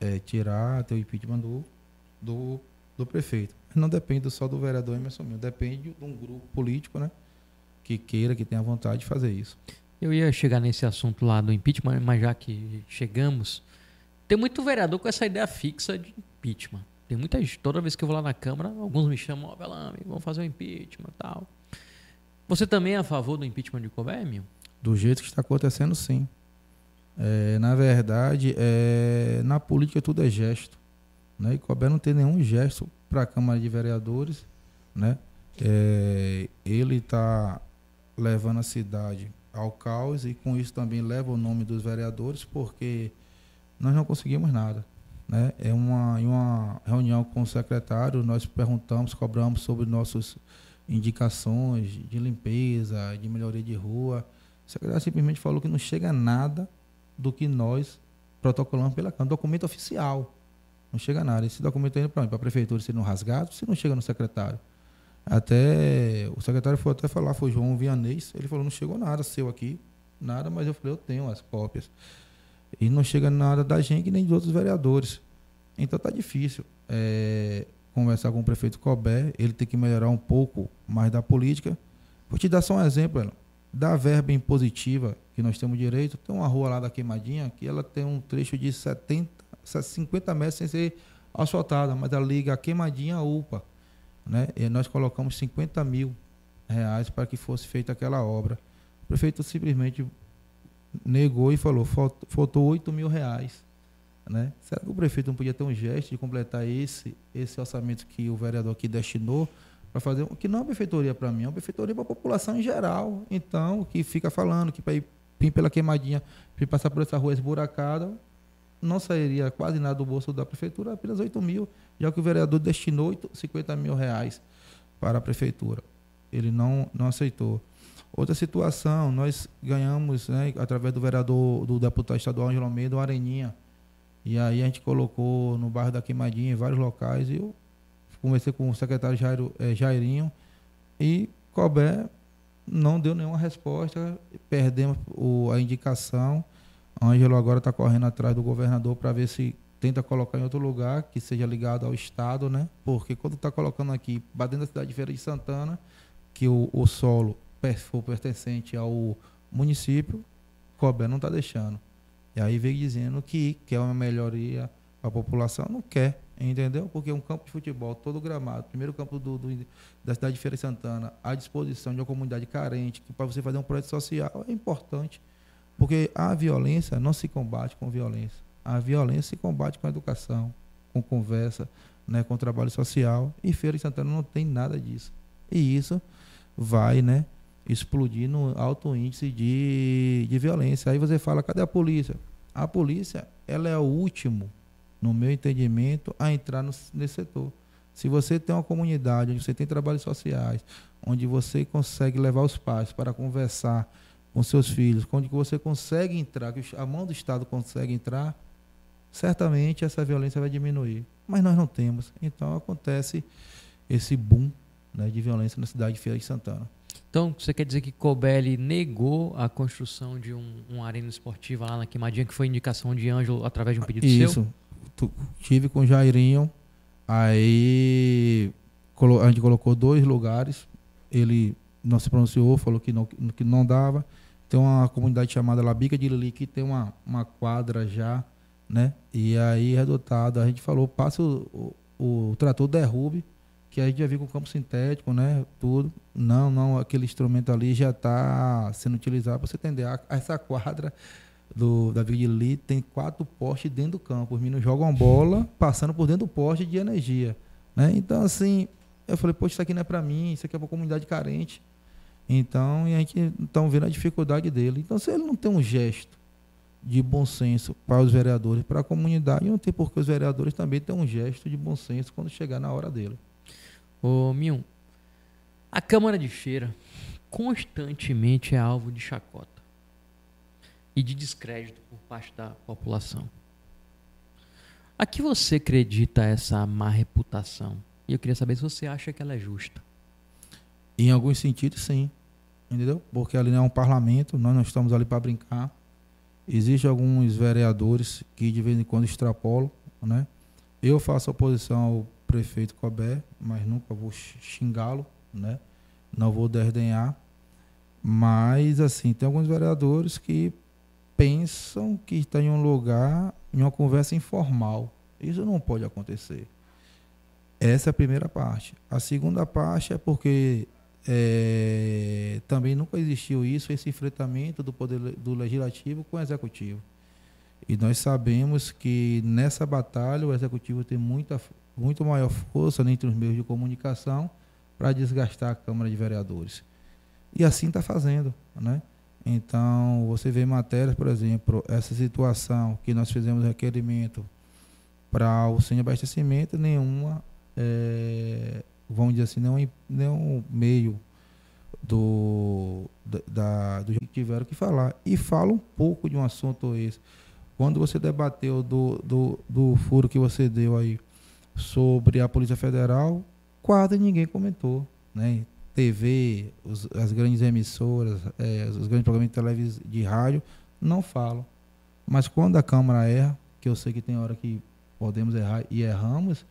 é, tirar, ter o impeachment do, do, do prefeito. Não depende só do vereador Emerson Minho, depende de um grupo político, né? Que queira, que tenha vontade de fazer isso. Eu ia chegar nesse assunto lá do impeachment, mas já que chegamos, tem muito vereador com essa ideia fixa de impeachment. Tem muita gente, toda vez que eu vou lá na Câmara, alguns me chamam, ó, Belame, vamos fazer o impeachment e tal. Você também é a favor do impeachment de Colbert, Minho? Do jeito que está acontecendo, sim. É, na verdade, é, na política tudo é gesto. Né? E Colbert não tem nenhum gesto para a Câmara de Vereadores. Né? É, ele está levando a cidade ao caos e com isso também leva o nome dos vereadores, porque nós não conseguimos nada. Né? É uma, em uma reunião com o secretário, nós perguntamos, cobramos sobre nossas indicações de limpeza, de melhoria de rua. O secretário simplesmente falou que não chega nada do que nós protocolamos pela Câmara. Documento oficial. Não chega nada. Esse documento está indo para a prefeitura sendo rasgado, se não chega no secretário. Até o secretário foi até falar, foi João Vianês, ele falou, não chegou nada seu aqui, nada, mas eu falei, eu tenho as cópias. E não chega nada da gente nem de outros vereadores. Então tá difícil é, conversar com o prefeito Colbert, ele tem que melhorar um pouco mais da política. Vou te dar só um exemplo, ela. da verba impositiva que nós temos direito, tem uma rua lá da Queimadinha que ela tem um trecho de 70, 50 metros sem ser asfaltada, mas ela liga a Queimadinha UPA. Né? E nós colocamos 50 mil reais para que fosse feita aquela obra. O prefeito simplesmente negou e falou, faltou 8 mil reais. Né? Será que o prefeito não podia ter um gesto de completar esse, esse orçamento que o vereador aqui destinou para fazer, que não é uma benfeitoria para mim, é uma benfeitoria para a população em geral. Então, que fica falando que para ir, ir pela queimadinha, para passar por essa rua esburacada, não sairia quase nada do bolso da prefeitura, apenas 8 mil, já que o vereador destinou 50 mil reais para a prefeitura. Ele não, não aceitou. Outra situação, nós ganhamos, né, através do vereador, do deputado estadual Angelo Almeida, uma areninha. E aí a gente colocou no bairro da Queimadinha, em vários locais, e eu conversei com o secretário Jairo, é, Jairinho, e Colbert não deu nenhuma resposta, perdemos o, a indicação. Ângelo agora está correndo atrás do governador para ver se tenta colocar em outro lugar que seja ligado ao Estado, né? Porque quando está colocando aqui, dentro da cidade de Feira de Santana, que o, o solo for pertencente ao município, Colbert não está deixando. E aí veio dizendo que quer uma melhoria para a população, não quer, entendeu? Porque um campo de futebol, todo gramado, primeiro campo do, do, da cidade de Feira de Santana, à disposição de uma comunidade carente, que para você fazer um projeto social é importante. Porque a violência não se combate com violência. A violência se combate com educação, com conversa, né, com trabalho social. E Feira de Santana não tem nada disso. E isso vai né, explodir no alto índice de, de violência. Aí você fala, cadê a polícia? A polícia ela é o último, no meu entendimento, a entrar no, nesse setor. Se você tem uma comunidade onde você tem trabalhos sociais, onde você consegue levar os pais para conversar com seus filhos, onde você consegue entrar, que a mão do Estado consegue entrar, certamente essa violência vai diminuir. Mas nós não temos. Então acontece esse boom né, de violência na cidade de Feira de Santana. Então, você quer dizer que Cobelli negou a construção de um, uma arena esportiva lá na Queimadinha, que foi indicação de Ângelo através de um pedido Isso. seu? Isso. Tive com o Jairinho, aí a gente colocou dois lugares, ele não se pronunciou, falou que não, que não dava. Tem uma comunidade chamada Labica de Lili que tem uma, uma quadra já, né? E aí, resultado, a gente falou, passa o, o, o trator derrube, que a gente já viu com campo sintético, né? Tudo. Não, não, aquele instrumento ali já está sendo utilizado para você entender. Essa quadra do, da Vila de Lili tem quatro postes dentro do campo. Os meninos jogam bola passando por dentro do poste de energia. Né? Então, assim, Eu falei, poxa, isso aqui não é para mim, isso aqui é para comunidade carente. Então, e a gente está vendo a dificuldade dele. Então, se ele não tem um gesto de bom senso para os vereadores, para a comunidade, não tem por que os vereadores também ter um gesto de bom senso quando chegar na hora dele. Ô, Mion, a Câmara de Feira constantemente é alvo de chacota e de descrédito por parte da população. A que você acredita essa má reputação? E eu queria saber se você acha que ela é justa. Em alguns sentidos, sim. Entendeu? Porque ali não é um parlamento, nós não estamos ali para brincar. Existem alguns vereadores que de vez em quando extrapolam, né? Eu faço oposição ao prefeito Cobé, mas nunca vou xingá-lo, né? Não vou desdenhar. Mas, assim, tem alguns vereadores que pensam que está em um lugar, em uma conversa informal. Isso não pode acontecer. Essa é a primeira parte. A segunda parte é porque é, também nunca existiu isso, esse enfrentamento do poder do legislativo com o executivo. E nós sabemos que nessa batalha o executivo tem muita, muito maior força entre os meios de comunicação para desgastar a Câmara de Vereadores. E assim está fazendo, né? Então, você vê matérias, por exemplo, essa situação que nós fizemos requerimento para o sem abastecimento, nenhuma, é, vamos dizer assim, nenhum, nenhum meio do, da, do que tiveram que falar. E fala um pouco de um assunto esse. Quando você debateu do, do, do furo que você deu aí sobre a Polícia Federal, quase ninguém comentou, né? TV, os, as grandes emissoras, é, os grandes programas de televisão, de rádio, não falam. Mas quando a Câmara erra, que eu sei que tem hora que podemos errar e erramos,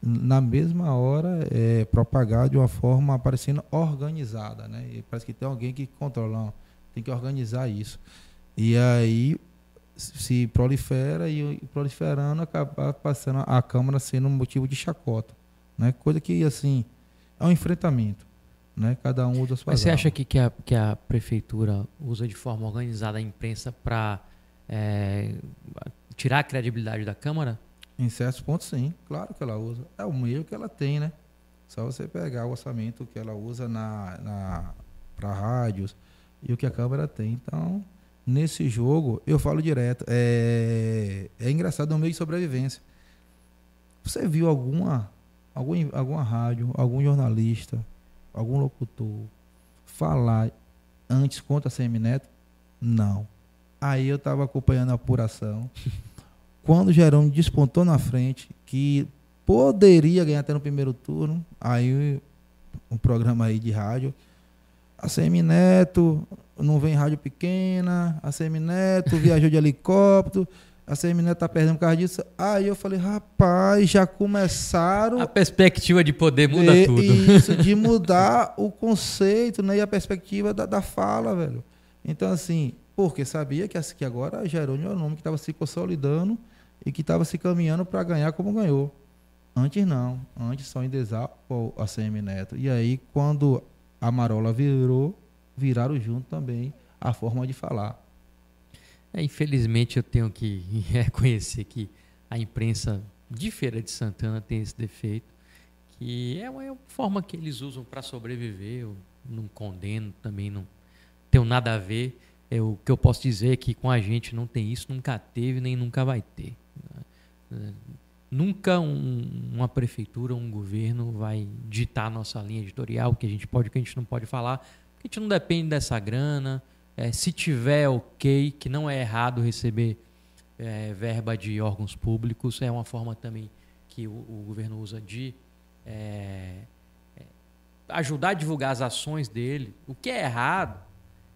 na mesma hora é propagar de uma forma parecendo organizada, né? E parece que tem alguém que controla, não, tem que organizar isso. E aí se prolifera e proliferando acaba passando a Câmara sendo um motivo de chacota, né? Coisa que assim é um enfrentamento. Né? Cada um usa a sua Mas você acha que, que, a, que a prefeitura usa de forma organizada a imprensa para é, tirar a credibilidade da Câmara? Em certos pontos, sim. Claro que ela usa. É o meio que ela tem, né? Só você pegar o orçamento que ela usa na, na para rádios e o que a Câmara tem. Então, nesse jogo, eu falo direto. É, é engraçado, é um meio de sobrevivência. Você viu alguma, algum, alguma rádio, algum jornalista algum locutor falar antes contra a Semineto? Não. Aí eu estava acompanhando a apuração. Quando o Jerônimo despontou na frente, que poderia ganhar até no primeiro turno, aí um programa aí de rádio, a Semineto não vem rádio pequena, a Semineto viajou de helicóptero, a CMNet está perdendo por causa disso. Aí eu falei, rapaz, já começaram. A perspectiva de poder muda de, tudo. Isso, de mudar o conceito né, e a perspectiva da, da fala, velho. Então, assim, porque sabia que, agora Jerônimo é o nome que estava se consolidando e que estava se caminhando para ganhar como ganhou. Antes não. Antes só em Desal a CM Neto. E aí, quando a Marola virou, viraram junto também a forma de falar. É, infelizmente eu tenho que reconhecer que a imprensa de Feira de Santana tem esse defeito, que é uma, é uma forma que eles usam para sobreviver. Eu não condeno, também não tenho nada a ver. É, o que eu posso dizer é que com a gente não tem isso, nunca teve, nem nunca vai ter. Nunca um, uma prefeitura, um governo vai ditar a nossa linha editorial, o que a gente pode, o que a gente não pode falar, porque a gente não depende dessa grana. É, se tiver ok, que não é errado receber é, verba de órgãos públicos, é uma forma também que o, o governo usa de é, é, ajudar a divulgar as ações dele. O que é errado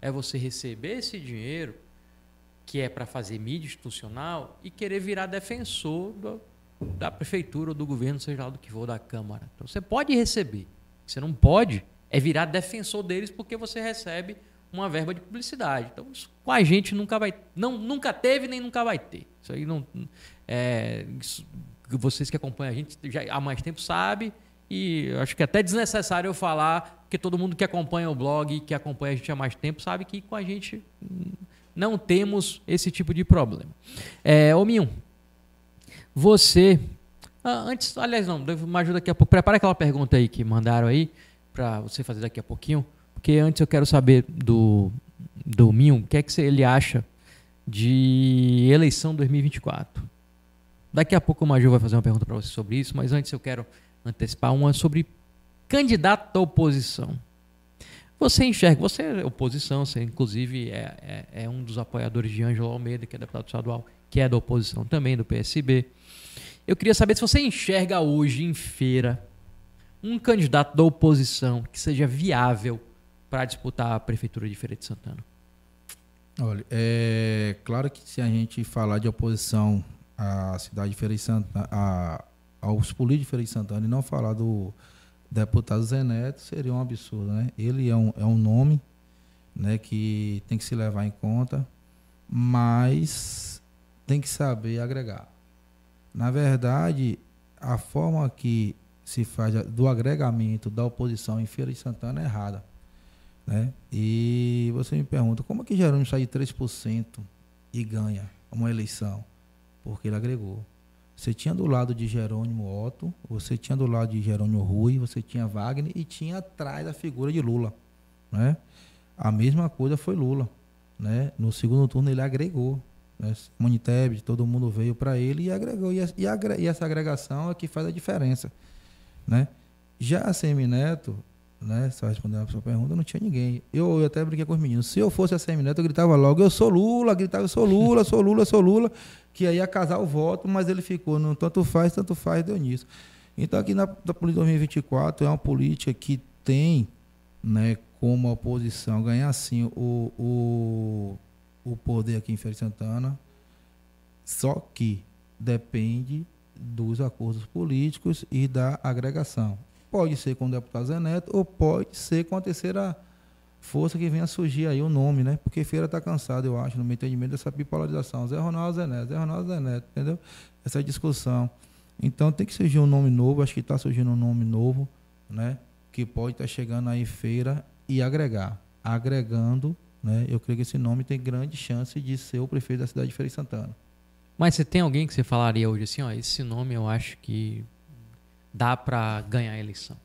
é você receber esse dinheiro, que é para fazer mídia institucional, e querer virar defensor do, da prefeitura ou do governo, seja lá do que for, da Câmara. Então, você pode receber. Você não pode é virar defensor deles porque você recebe uma verba de publicidade. Então, isso, com a gente nunca vai, não, nunca teve nem nunca vai ter. Isso aí não, é, isso, vocês que acompanham a gente já há mais tempo sabe e acho que é até desnecessário eu falar, porque todo mundo que acompanha o blog, que acompanha a gente há mais tempo, sabe que com a gente não temos esse tipo de problema. É, ô Minho, você Ah, antes, aliás, não, me ajuda daqui a pouco. Prepara aquela pergunta aí que mandaram aí para você fazer daqui a pouquinho. Porque antes eu quero saber do, do Minho, o que é que ele acha de eleição 2024. Daqui a pouco o Maju vai fazer uma pergunta para você sobre isso, mas antes eu quero antecipar uma sobre candidato da oposição. Você enxerga, você é oposição, você inclusive é, é, é um dos apoiadores de Ângelo Almeida, que é deputado estadual, que é da oposição também, do PSB. Eu queria saber se você enxerga hoje em feira um candidato da oposição que seja viável para disputar a prefeitura de Feira de Santana. Olha, é claro que se a gente falar de oposição à cidade de Feira de Santana, a, aos políticos de Feira de Santana e não falar do deputado Zé Neto, seria um absurdo, né? Ele é um, é um nome né, que tem que se levar em conta, mas tem que saber agregar. Na verdade, a forma que se faz do agregamento da oposição em Feira de Santana é errada. Né? E você me pergunta, como é que Jerônimo sai de 3% e ganha uma eleição? Porque ele agregou. Você tinha do lado de Jerônimo Otto, você tinha do lado de Jerônimo Rui, você tinha Wagner e tinha atrás a figura de Lula. Né? A mesma coisa foi Lula. Né? No segundo turno ele agregou. Né? Todo mundo veio para ele e agregou. E, a, e, essa agregação é que faz a diferença. Né? Já a Semineto, né? Só respondendo a sua pergunta, não tinha ninguém. Eu, eu até brinquei com os meninos. Se eu fosse a Semineto, eu gritava logo, eu sou Lula, gritava, eu sou Lula, sou Lula, sou Lula, que aí ia casar o voto, mas ele ficou, não tanto faz, tanto faz, deu nisso. Então aqui na, na política 2024 é uma política que tem, né, como oposição ganhar sim o, o, o poder aqui em Feira de Santana, só que depende dos acordos políticos e da agregação. Pode ser com o deputado Zé Neto ou pode ser com a terceira força que venha surgir aí o nome, né? Porque Feira está cansado, eu acho, no meu entendimento, dessa bipolarização. Zé Ronaldo, Zé Neto, Zé Ronaldo, Zé Neto, entendeu? Essa discussão. Então tem que surgir um nome novo, acho que está surgindo um nome novo, né? Que pode estar tá chegando aí Feira e agregar. Agregando, né? Eu creio que esse nome tem grande chance de ser o prefeito da cidade de Feira de Santana. Mas você tem alguém que você falaria hoje assim, ó, esse nome eu acho que dá para ganhar a eleição?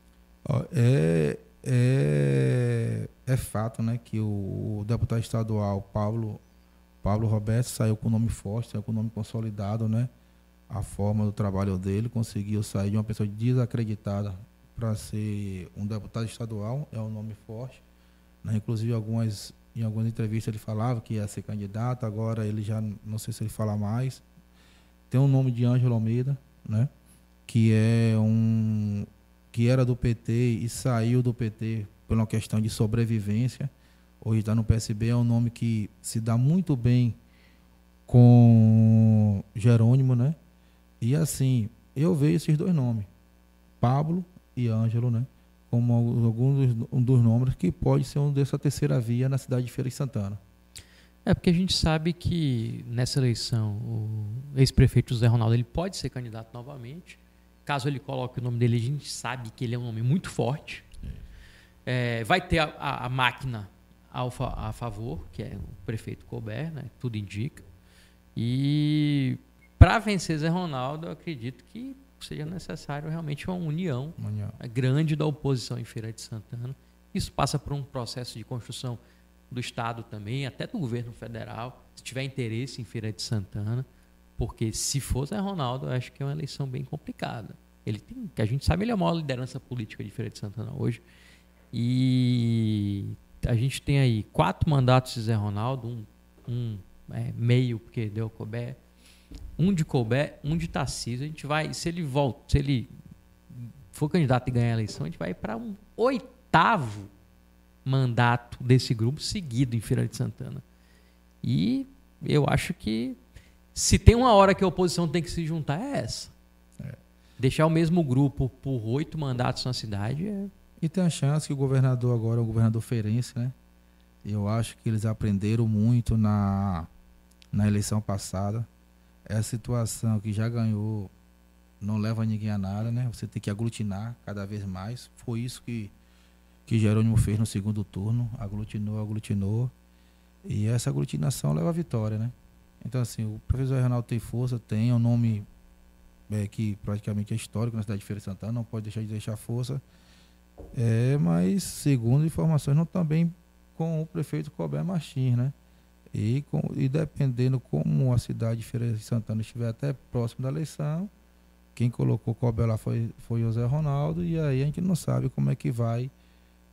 É, é, é fato né, que o, deputado estadual Paulo, Paulo Roberto saiu com o nome forte, saiu com o nome consolidado, né? A forma do trabalho dele, conseguiu sair de uma pessoa desacreditada para ser um deputado estadual, é um nome forte. Né? Inclusive, algumas, em algumas entrevistas ele falava que ia ser candidato, agora ele já, não sei se ele fala mais. Tem o nome de Ângelo Almeida, né? Que é um que era do PT e saiu do PT por uma questão de sobrevivência. Hoje está no PSB, é um nome que se dá muito bem com Jerônimo, né? E assim, eu vejo esses dois nomes, Pablo e Ângelo, né? Como alguns dos, um dos nomes que pode ser um dessa terceira via na cidade de Feira de Santana. É porque a gente sabe que nessa eleição o ex-prefeito José Ronaldo ele pode ser candidato novamente Caso ele coloque o nome dele, a gente sabe que ele é um nome muito forte. É, vai ter a, a, a máquina alfa a favor, que é o prefeito Colbert, né? tudo indica. E para vencer Zé Ronaldo, eu acredito que seja necessário realmente uma união, união. grande da oposição em Feira de Santana. Isso passa por um processo de construção do Estado também, até do governo federal, se tiver interesse em Feira de Santana. Porque se for Zé Ronaldo, eu acho que é uma eleição bem complicada. Ele tem, que a gente sabe, ele é a maior liderança política de Feira de Santana hoje. E a gente tem aí quatro mandatos de Zé Ronaldo, um, um é, meio, porque deu Colbert, um de Colbert, um de Tarcísio. A gente vai, se ele volta, se ele for candidato e ganhar a eleição, a gente vai para um oitavo mandato desse grupo seguido em Feira de Santana. E eu acho que se tem uma hora que a oposição tem que se juntar, é essa. É. Deixar o mesmo grupo por oito mandatos na cidade é... E tem a chance que o governador agora é o governador feirense, né? Eu acho que eles aprenderam muito na, na eleição passada. É a situação que já ganhou não leva ninguém a nada, né? Você tem que aglutinar cada vez mais. Foi isso que, que Jerônimo fez no segundo turno. Aglutinou, aglutinou. E essa aglutinação leva à vitória, né? Então, assim, o professor Reinaldo tem força, tem, é um nome é, que praticamente é histórico na cidade de Feira de Santana, não pode deixar de deixar força. É, mas, segundo informações, não também com o prefeito Colbert Martins, né? E, com, e dependendo como a cidade de Feira de Santana estiver até próximo da eleição, quem colocou Colbert lá foi, foi o Zé Ronaldo, e aí a gente não sabe como é que vai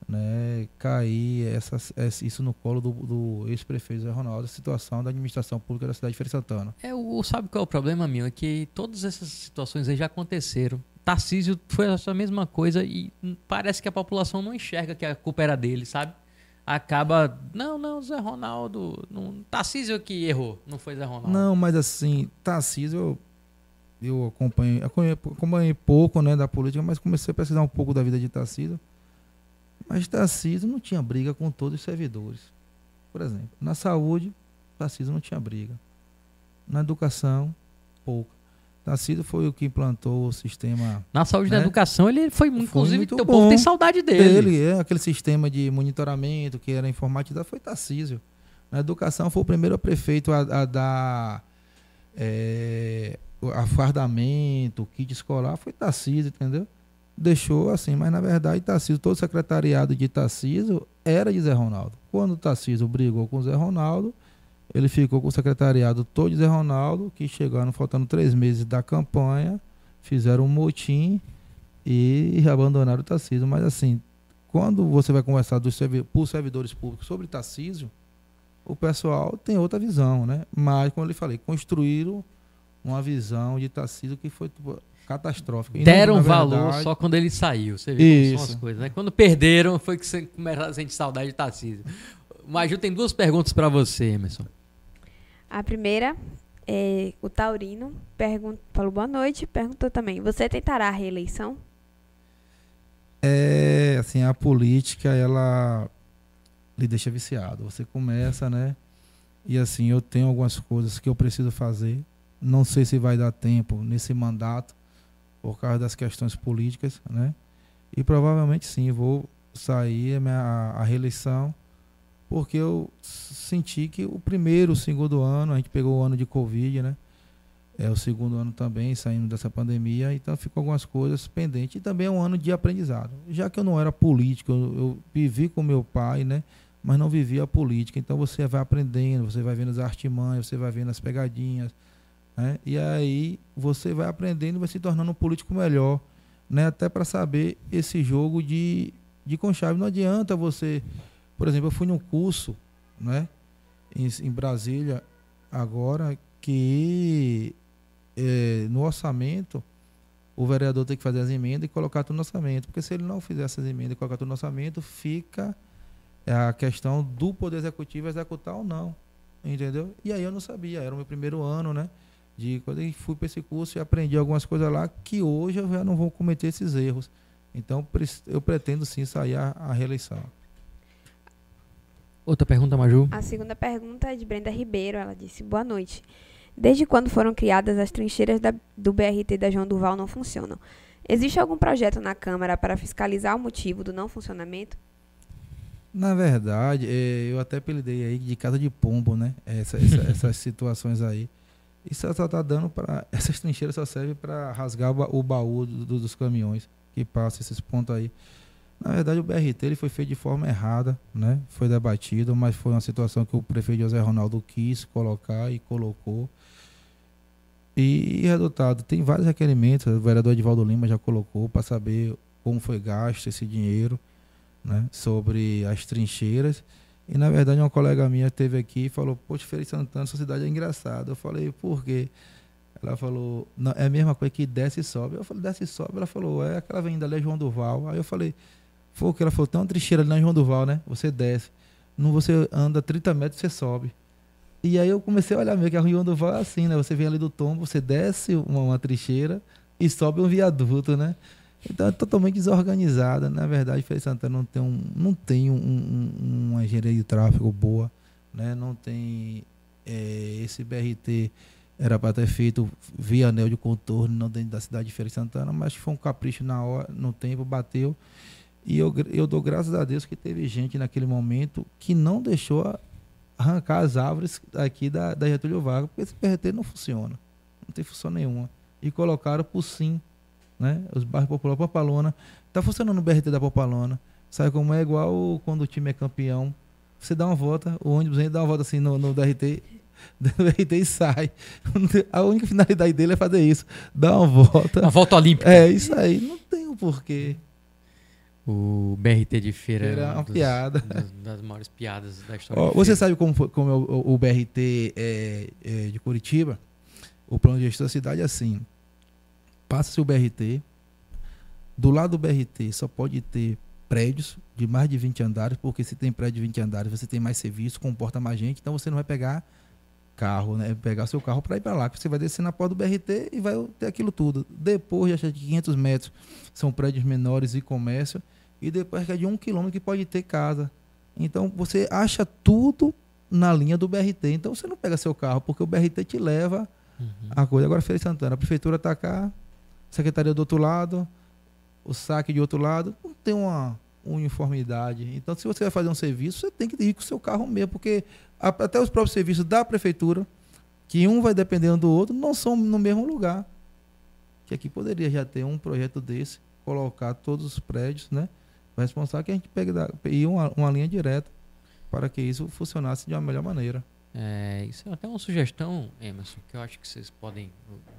né, cair essa, isso no colo do, do ex-prefeito Zé Ronaldo, a situação da administração pública da cidade de Feira Santana. É, o, sabe qual é o problema, meu? É que todas essas situações aí já aconteceram. Tarcísio foi a mesma coisa e parece que a população não enxerga que a culpa era dele, sabe? Acaba, não, não, Zé Ronaldo, não, Tarcísio que errou, não foi Zé Ronaldo. Não, mas assim, Tarcísio, eu, eu acompanhei, acompanhei pouco né, da política, mas comecei a pesquisar um pouco da vida de Tarcísio. Mas Tarcísio não tinha briga com todos os servidores. Por exemplo, na saúde, Tarcísio não tinha briga. Na educação, pouco. Tarcísio foi o que implantou o sistema. Na saúde né? e na educação, ele foi, foi inclusive, muito o povo tem saudade dele. Dele, é, aquele sistema de monitoramento que era informatizado, foi Tarcísio. Na educação, foi o primeiro prefeito a, a dar é, afardamento, kit escolar, foi Tarcísio, entendeu? Deixou assim, mas na verdade Tarcísio, todo o secretariado de Tarcísio era de Zé Ronaldo. Quando Tarcísio brigou com Zé Ronaldo, ele ficou com o secretariado todo de Zé Ronaldo, que chegaram faltando três meses da campanha, fizeram um motim e abandonaram o Tarcísio. Mas assim, quando você vai conversar dos servi por servidores públicos sobre Tarcísio, o pessoal tem outra visão, né? Mas, como eu lhe falei, construíram uma visão de Tarcísio que foi catastrófica. Deram valor verdade... só quando ele saiu. Você vê como são as coisas, né? Quando perderam, foi que você começou a sentir saudade de Tarcísio. Maju tem duas perguntas para você, Emerson. A primeira é o Taurino pergun falou boa noite, perguntou também: você tentará a reeleição? É, assim, a política ela lhe deixa viciado. Você começa, né? E assim, eu tenho algumas coisas que eu preciso fazer. Não sei se vai dar tempo nesse mandato, por causa das questões políticas, né? E provavelmente sim, vou sair a, minha, a reeleição, porque eu senti que o primeiro, o segundo ano, a gente pegou o ano de Covid, né? É o segundo ano também, saindo dessa pandemia, então ficou algumas coisas pendentes. E também é um ano de aprendizado. Já que eu não era político, eu, eu vivi com meu pai, né? Mas não vivia a política. Então você vai aprendendo, você vai vendo as artimanhas, você vai vendo as pegadinhas, né? E aí você vai aprendendo e vai se tornando um político melhor. Né? Até para saber esse jogo de, de conchave. Não adianta você. Por exemplo, eu fui num curso né? em, em Brasília agora que é, no orçamento o vereador tem que fazer as emendas e colocar tudo no orçamento. Porque se ele não fizer essas emendas e colocar tudo no orçamento, fica a questão do Poder Executivo executar ou não. Entendeu? E aí eu não sabia, era o meu primeiro ano, né? De quando eu fui para esse curso e aprendi algumas coisas lá que hoje eu já não vou cometer esses erros. Então eu pretendo sim sair a, a reeleição. Outra pergunta, Maju? A segunda pergunta é de Brenda Ribeiro. Ela disse: Boa noite. Desde quando foram criadas as trincheiras da, do BRT da João Duval não funcionam? Existe algum projeto na Câmara para fiscalizar o motivo do não funcionamento? Na verdade, é, eu até apelidei aí de casa de pombo, né? Essa, essa, essas situações aí. Isso só está dando para. Essas trincheiras só servem para rasgar o baú do, do, dos caminhões que passam esses pontos aí. Na verdade, o BRT ele foi feito de forma errada, né? Foi debatido, mas foi uma situação que o prefeito José Ronaldo quis colocar e colocou. E, e resultado, tem vários requerimentos, o vereador Edvaldo Lima já colocou para saber como foi gasto esse dinheiro, né? Sobre as trincheiras. E na verdade uma colega minha esteve aqui e falou, poxa, Feira Santana, sua cidade é engraçada. Eu falei, por quê? Ela falou, é a mesma coisa que desce e sobe. Eu falei, desce e sobe. Ela falou, é aquela avenida ali é João Duval. Aí eu falei, foi que ela falou, tem uma trincheira ali na João Duval, né? Você desce. Não você anda 30 metros, você sobe. E aí eu comecei a olhar meio que a João Duval é assim, né? Você vem ali do tombo, você desce uma, uma trincheira e sobe um viaduto, né? Então é totalmente desorganizada. Na verdade, Feira de Santana não tem, um, não tem um, um, uma engenharia de tráfego boa, né? não tem é, esse BRT era para ter feito via anel de contorno, não dentro da cidade de Feira de Santana, mas foi um capricho na hora, no tempo, bateu. E eu, eu dou graças a Deus que teve gente naquele momento que não deixou arrancar as árvores aqui da, da Getúlio Vargas, porque esse BRT não funciona. Não tem função nenhuma. e colocaram por sim, né? Os bairros populares, Popalona. Tá funcionando o BRT da Popalona. Sabe como é igual quando o time é campeão? Você dá uma volta, o ônibus ainda dá uma volta assim no, no DRT, do BRT e sai. A única finalidade dele é fazer isso. Dar uma volta. Uma volta olímpica. É, isso aí. Não tem um porquê. O BRT de feira Feira é uma dos- piada. Das, das maiores piadas da história. De você feira. sabe como, como é o, o BRT é, é, de Curitiba? O plano de gestão da cidade é assim. Passa-se o BRT. Do lado do BRT só pode ter prédios de mais de 20 andares, porque se tem prédio de 20 andares, você tem mais serviço, comporta mais gente, então você não vai pegar carro, né? Pegar seu carro para ir para lá, que você vai descer na porta do BRT e vai ter aquilo tudo. Depois, que 500 metros são prédios menores e comércio, e depois é de um quilômetro que pode ter casa. Então você acha tudo na linha do BRT. Então você não pega seu carro, porque o BRT te leva Uhum. a coisa. Agora, Feira de Santana, a prefeitura está cá, secretaria do outro lado, o saque de outro lado, não tem uma uniformidade. Então, se você vai fazer um serviço, você tem que ir com o seu carro mesmo, porque até os próprios serviços da prefeitura, que um vai dependendo do outro, não são no mesmo lugar. Que aqui poderia já ter um projeto desse, colocar todos os prédios, né? Responsável que a gente pegue e uma, uma linha direta para que isso funcionasse de uma melhor maneira. É, isso é até uma sugestão, Emerson, que eu acho que vocês podem é,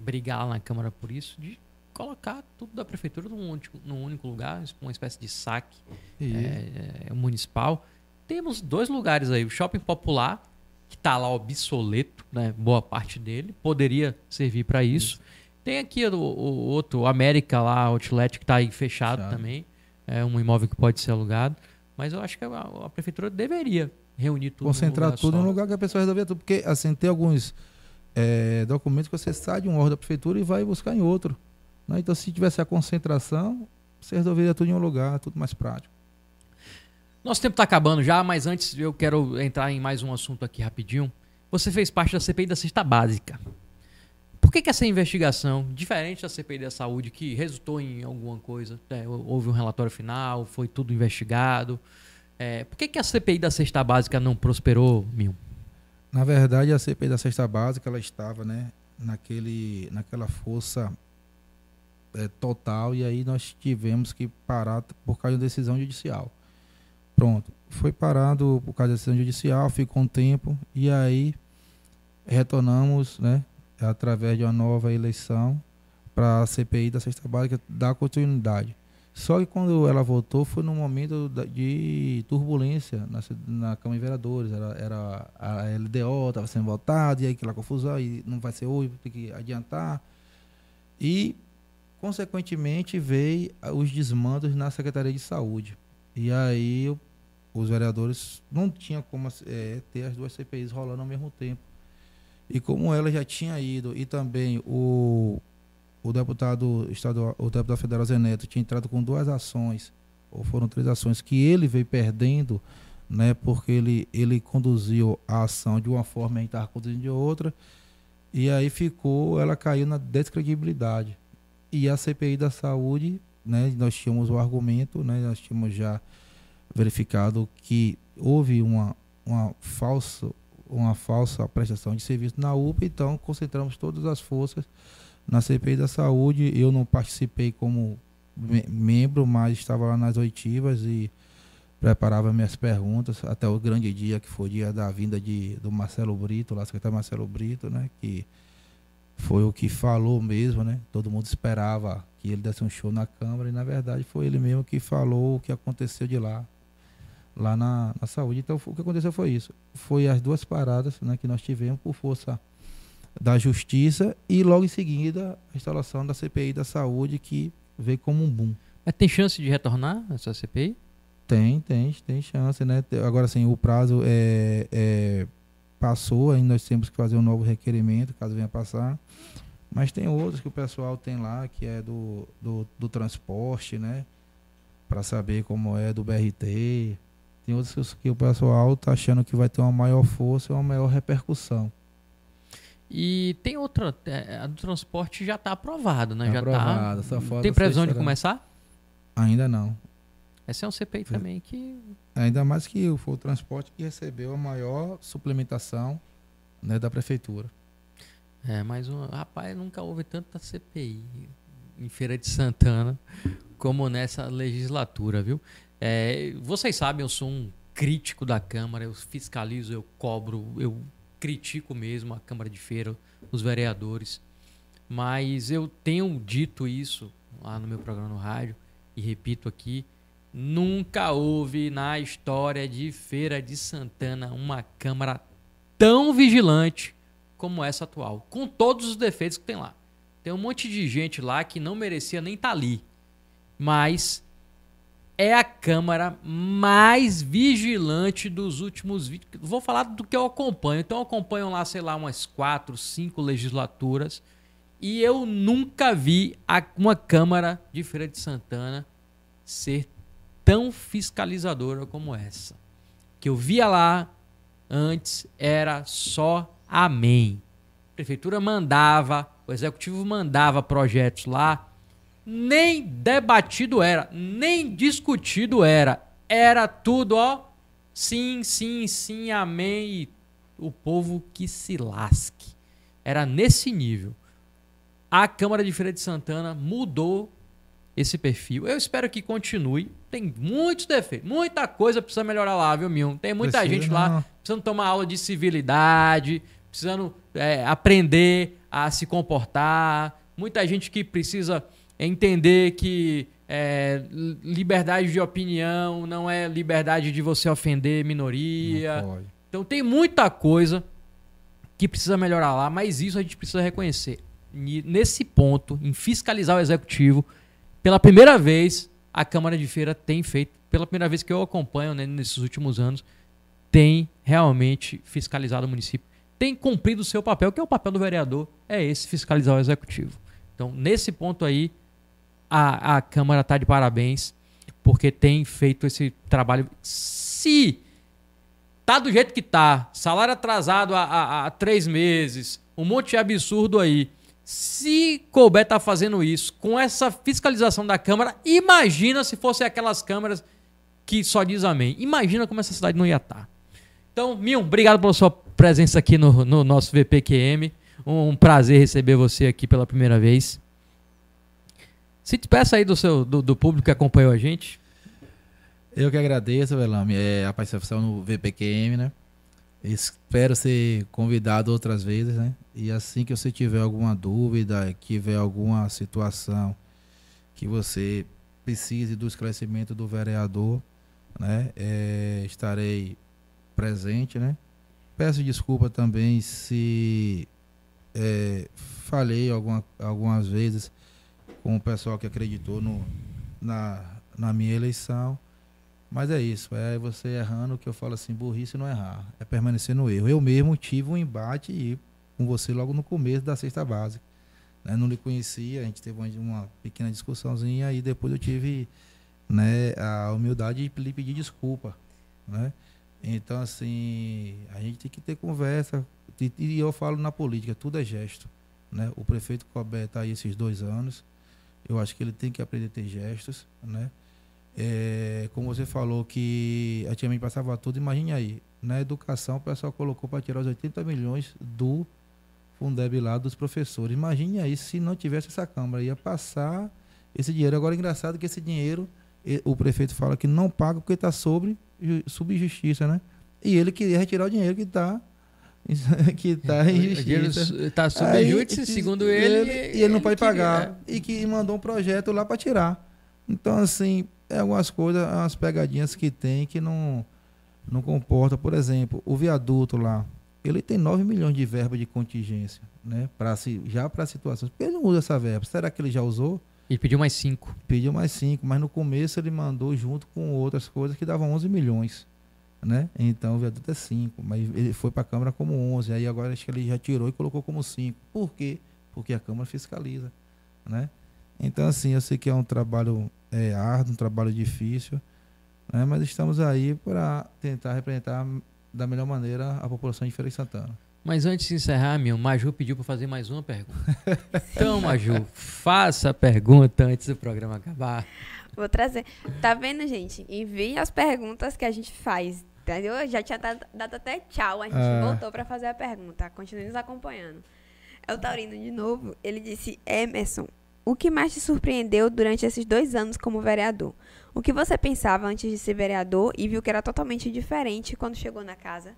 brigar lá na Câmara por isso, de colocar tudo da prefeitura num único, num único lugar, uma espécie de saque é, municipal. Temos dois lugares aí, o Shopping Popular, que está lá obsoleto, né, boa parte dele, poderia servir para isso. Tem aqui o, o outro, o América lá, Outlet, que está aí fechado, Fechado. também, é um imóvel que pode ser alugado, mas eu acho que a, a prefeitura deveria reunir tudo num concentrar tudo só. em um lugar que a pessoa resolvia tudo. Porque, assim, tem alguns é, documentos que você sai de um órgão da prefeitura e vai buscar em outro. né? Então, se tivesse a concentração, você resolveria tudo em um lugar, tudo mais prático. Nosso tempo está acabando já, mas antes eu quero entrar em mais um assunto aqui rapidinho. Você fez parte da CPI da cesta básica. Por que, que essa investigação, diferente da CPI da saúde, que resultou em alguma coisa, é, houve um relatório final, foi tudo investigado, é, por que, que a CPI da cesta básica não prosperou, Mil? Na verdade, a CPI da cesta básica, ela estava, né, naquele, naquela força é, total e aí nós tivemos que parar por causa da decisão judicial. Pronto, foi parado por causa da decisão judicial, ficou um tempo e aí retornamos, né, através de uma nova eleição para a CPI da cesta básica dar continuidade. Só que quando ela voltou foi num momento de turbulência na, na Câmara de Vereadores. Era, era a LDO, estava sendo votada, e aí aquela confusão, e não vai ser hoje, tem que adiantar. E, consequentemente, veio os desmandos na Secretaria de Saúde. E aí o- os vereadores não tinham como eh, ter as duas CPIs rolando ao mesmo tempo. E como ela já tinha ido, e também o, o deputado estadual, o deputado federal Zé Neto tinha entrado com duas ações, ou foram três ações, que ele veio perdendo, né, porque ele, ele conduziu a ação de uma forma e estava conduzindo de outra, e aí ficou, ela caiu na descredibilidade. E a CPI da saúde, né, nós tínhamos o argumento, né, nós tínhamos já verificado que houve uma, uma falsa uma falsa prestação de serviço na UPA, então concentramos todas as forças na CPI da saúde. Eu não participei como me- membro, mas estava lá nas oitivas e preparava minhas perguntas até o grande dia que foi o dia da vinda de, do Marcelo Brito, lá secretário Marcelo Brito, né, que foi o que falou mesmo, né? Todo mundo esperava que ele desse um show na Câmara e na verdade foi ele mesmo que falou o que aconteceu de lá, lá na, na saúde. Então o que aconteceu foi isso, foi as duas paradas, né, que nós tivemos por força da Justiça e logo em seguida a instalação da CPI da Saúde que veio como um boom. Mas tem chance de retornar essa CPI? Tem, tem, tem chance, né? Agora sim, o prazo é, é- passou, ainda nós temos que fazer um novo requerimento, caso venha passar. Mas tem outros que o pessoal tem lá, que é do, do, do transporte, né? Para saber como é do BRT. Tem outros que o pessoal tá achando que vai ter uma maior força e uma maior repercussão. E tem outra, é, a do transporte já está aprovada, né? Tá já aprovada, tá. só falta Tem previsão de começar? Ainda não. Essa é um CPI Sim. também que Ainda mais que foi o transporte que recebeu a maior suplementação né, da prefeitura. É, mas um, rapaz, nunca houve tanta CPI em Feira de Santana como nessa legislatura, viu? É, vocês sabem, eu sou um crítico da Câmara, eu fiscalizo, eu cobro, eu critico mesmo a Câmara de Feira, os vereadores. Mas eu tenho dito isso lá no meu programa no rádio e repito aqui, nunca houve na história de Feira de Santana uma Câmara tão vigilante como essa atual, com todos os defeitos que tem lá. Tem um monte de gente lá que não merecia nem estar tá ali, mas é a Câmara mais vigilante dos últimos 20. Vou falar do que eu acompanho. Então, eu acompanho lá, sei lá, umas quatro, cinco legislaturas. E eu nunca vi uma Câmara de Feira de Santana ser tão fiscalizadora como essa. Que eu via lá antes era só amém. A prefeitura mandava, o executivo mandava projetos lá, nem debatido era, nem discutido era. Era tudo, ó, sim, sim, sim, amém. E o povo que se lasque. Era nesse nível a Câmara de Feira de Santana mudou esse perfil. Eu espero que continue. Tem muitos defeitos, muita coisa precisa melhorar lá, viu, Milton? Tem muita Precisa, gente lá precisando tomar aula de civilidade, precisando é, aprender a se comportar. Muita gente que precisa entender que é, liberdade de opinião não é liberdade de você ofender minoria. Então tem muita coisa que precisa melhorar lá, mas isso a gente precisa reconhecer nesse ponto, em fiscalizar o executivo, pela primeira vez, a Câmara de Feira tem feito, pela primeira vez que eu acompanho né, nesses últimos anos, tem realmente fiscalizado o município, tem cumprido o seu papel, que é o papel do vereador, é esse, fiscalizar o executivo. Então, nesse ponto aí, a, a Câmara está de parabéns, porque tem feito esse trabalho. Se tá do jeito que tá, salário atrasado há, há, há três meses, um monte de absurdo aí, se couber tá fazendo isso com essa fiscalização da Câmara, imagina se fossem aquelas câmaras que só diz amém. Imagina como essa cidade não ia estar. Tá. Então, Mion, obrigado pela sua presença aqui no, no nosso VPQM. Um, um, prazer receber você aqui pela primeira vez. Se despeça aí do, seu, do, do público que acompanhou a gente. Eu que agradeço, Velame, é, a participação no VPQM, né? Espero ser convidado outras vezes, né? E assim que você tiver alguma dúvida, tiver alguma situação que você precise do esclarecimento do vereador, né? É, estarei presente, né? Peço desculpa também se é, falei alguma, algumas vezes com o pessoal que acreditou no, na, na minha eleição. Mas é isso, é você errando que eu falo assim, burrice não errar, é permanecer no erro. Eu mesmo tive um embate com você logo no começo da sexta básica. Né? Não lhe conhecia, a gente teve uma pequena discussãozinha e depois eu tive né, a humildade de lhe pedir desculpa. Né? Então, assim, a gente tem que ter conversa. E eu falo na política, tudo é gesto. Né? O prefeito Cobé está aí esses dois anos. Eu acho que ele tem que aprender a ter gestos. Né? É, como você falou que antigamente passava tudo, imagine aí, na educação o pessoal colocou para tirar os 80 milhões do Fundeb lá dos professores. Imagine aí se não tivesse essa Câmara, ia passar esse dinheiro. Agora, engraçado que esse dinheiro, o prefeito fala que não paga porque está sobre subjustiça, né? E ele queria retirar o dinheiro que está que está em justiça. Está sob júdice, segundo ele, ele, E ele não pode pagar. E que mandou um projeto lá para tirar. Então, assim, é algumas coisas, umas pegadinhas que tem que não, não comporta. Por exemplo, o viaduto lá, ele tem 9 milhões de verba de contingência, né? Pra, já para situações. Por ele não usa essa verba? Será que ele já usou? Ele pediu mais 5. Pediu mais 5, mas no começo ele mandou junto com outras coisas que davam 11 milhões. Né? Então o viaduto é 5, mas ele foi para a Câmara como 11. Aí agora acho que ele já tirou e colocou como 5. Por quê? Porque a Câmara fiscaliza. Né? Então, assim, eu sei que é um trabalho é, árduo, um trabalho difícil, né? mas estamos aí para tentar representar da melhor maneira a população de Feira de Santana. Mas antes de encerrar, meu, Maju pediu para fazer mais uma pergunta. então, Maju, faça a pergunta antes do programa acabar. Vou trazer. Tá vendo, gente? Envie as perguntas que a gente faz. Entendeu? Já tinha dado, dado até tchau. A gente ah. voltou para fazer a pergunta. Continue nos acompanhando. É o Taurino de novo. Ele disse: Emerson, o que mais te surpreendeu durante esses dois anos como vereador? O que você pensava antes de ser vereador e viu que era totalmente diferente quando chegou na casa?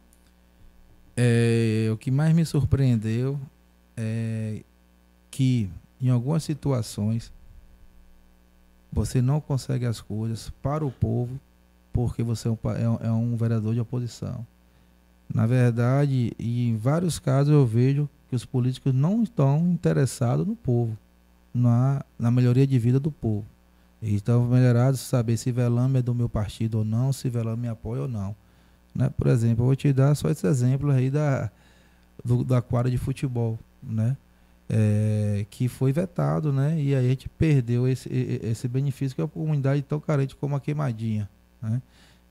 É, o que mais me surpreendeu é que em algumas situações você não consegue as coisas para o povo porque você é um, é um é vereador de oposição. Na verdade, em vários casos eu vejo que os políticos não estão interessados no povo, na, na melhoria de vida do povo. Eles estão melhorados saber se Velame é do meu partido ou não, se Velame me apoia ou não. Né? Por exemplo, eu vou te dar só esse exemplo aí da, do, da quadra de futebol, né? É, que foi vetado, né? E aí a gente perdeu esse, esse benefício que é uma comunidade tão carente como a Queimadinha, né?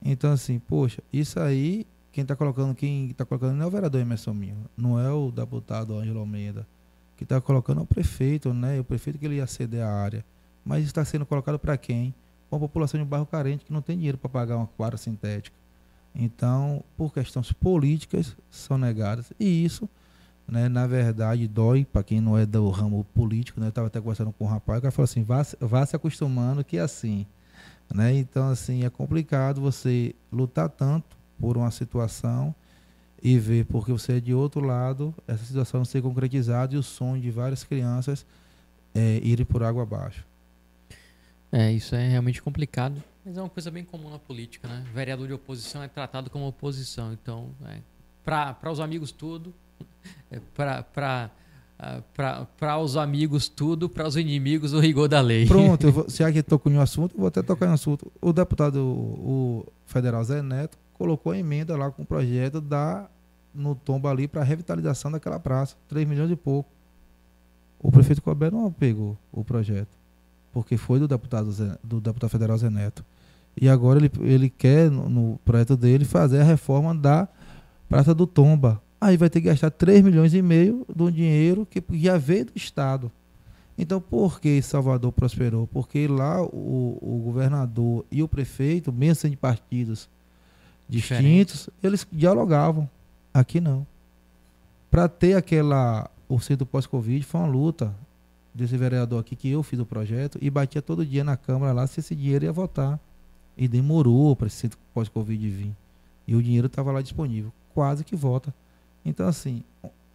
Então, assim, poxa, isso aí, quem está colocando, quem está colocando não é o vereador Emerson Minho, não é o deputado Ângelo Almeida, que está colocando é o prefeito, né? O prefeito que ele ia ceder a área. Mas está sendo colocado para quem? Para a população de um bairro carente que não tem dinheiro para pagar uma quadra sintética. Então, por questões políticas, são negadas. E isso, né, na verdade, dói para quem não é do ramo político. Né? Eu estava até conversando com um rapaz, cara falou assim, vá, vá se acostumando que é assim. Né? Então, assim, é complicado você lutar tanto por uma situação e ver, porque você é de outro lado, essa situação ser concretizada e o sonho de várias crianças é, irem por água abaixo. É, isso é realmente complicado. Mas é uma coisa bem comum na política, né? Vereador de oposição é tratado como oposição. Então, é, para os amigos tudo, é, para para os amigos tudo, para os inimigos o rigor da lei. Pronto, vou, já que tocou no assunto, eu vou até tocar no assunto. O deputado o federal Zé Neto colocou a emenda lá com o projeto da no tombo ali para revitalização daquela praça, 3 milhões e pouco. O prefeito Colbert não pegou o projeto porque foi do deputado, Zé, do deputado federal Zé Neto. E agora ele, ele quer, no, no, projeto dele, fazer a reforma da Praça do Tomba. Aí vai ter que gastar 3 milhões e meio do dinheiro que já veio do Estado. Então, por que Salvador prosperou? Porque lá o, o governador e o prefeito, mesmo sendo de partidos distintos, Diferente. eles dialogavam. Aqui não. Para ter aquela. O centro pós-Covid foi uma luta desse vereador aqui que eu fiz o projeto e batia todo dia na Câmara lá se esse dinheiro ia votar. E demorou para esse centro pós-Covid vir. E o dinheiro estava lá disponível. Quase que vota. Então, assim,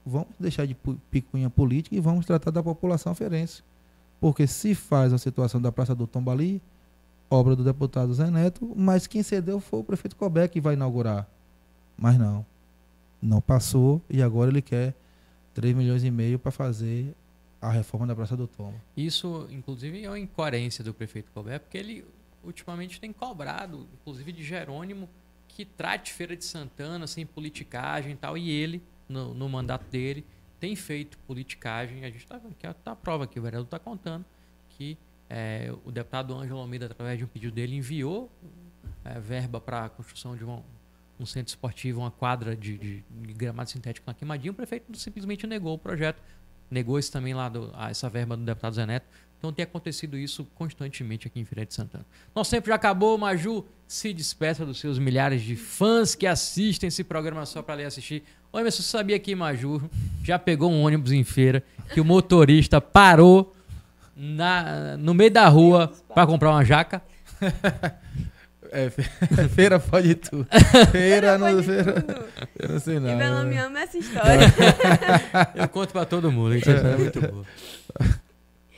vamos deixar de picuinha política e vamos tratar da população ferense. Porque se faz a situação da Praça do Tombali, obra do deputado Zé Neto, mas quem cedeu foi o prefeito Cobé que vai inaugurar. Mas não. Não passou e agora ele quer 3 milhões e meio para fazer a reforma da Praça do Tomo. Isso, inclusive, é uma incoerência do prefeito Colbert, porque ele ultimamente tem cobrado, inclusive de Jerônimo, que trate Feira de Santana sem politicagem e tal, e ele, no, no mandato dele, tem feito politicagem. A gente está aqui, tá a prova aqui, o vereador está contando que é, o deputado Ângelo Almeida, através de um pedido dele, enviou é, verba para a construção de um, um, centro esportivo, uma quadra de, de, de gramado sintético na Queimadinha. O prefeito simplesmente negou o projeto negou isso também lá, do, essa verba do deputado Zé Neto. Então tem acontecido isso constantemente aqui em Feira de Santana. Nosso tempo já acabou, Maju. Se despeça dos seus milhares de fãs que assistem esse programa só para ler assistir. Oi, mas você sabia que Maju já pegou um ônibus em feira que o motorista parou na, no meio da rua para comprar uma jaca? É, feira pode tudo. Feira, não, feira, eu não sei não. E meu me ama essa história. eu conto pra todo mundo, é muito boa.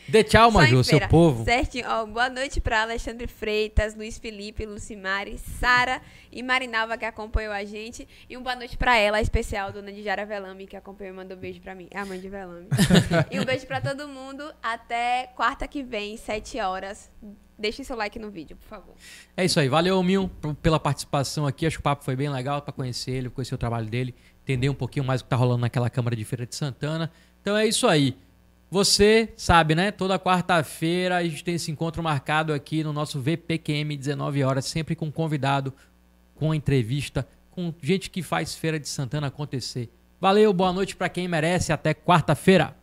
Dê tchau, Maju, seu povo. Certinho. Ó, boa noite para Alexandre Freitas, Luiz Felipe, Lucimari, Sara e Marinalva, que acompanhou a gente. E um boa noite para ela, especial, dona Dijara Velame, que acompanhou e mandou um beijo para mim. É a mãe de Velame. e um beijo para todo mundo. Até quarta que vem, 7 horas. Deixe seu like no vídeo, por favor. É isso aí. Valeu, Mil, pela participação aqui. Acho que o papo foi bem legal para conhecer ele, conhecer o trabalho dele, entender um pouquinho mais o que tá rolando naquela Câmara de Feira de Santana. Então é isso aí. Você sabe, né? Toda quarta-feira a gente tem esse encontro marcado aqui no nosso VPQM, 19 horas, sempre com convidado, com entrevista, com gente que faz Feira de Santana acontecer. Valeu, boa noite para quem merece. Até quarta-feira.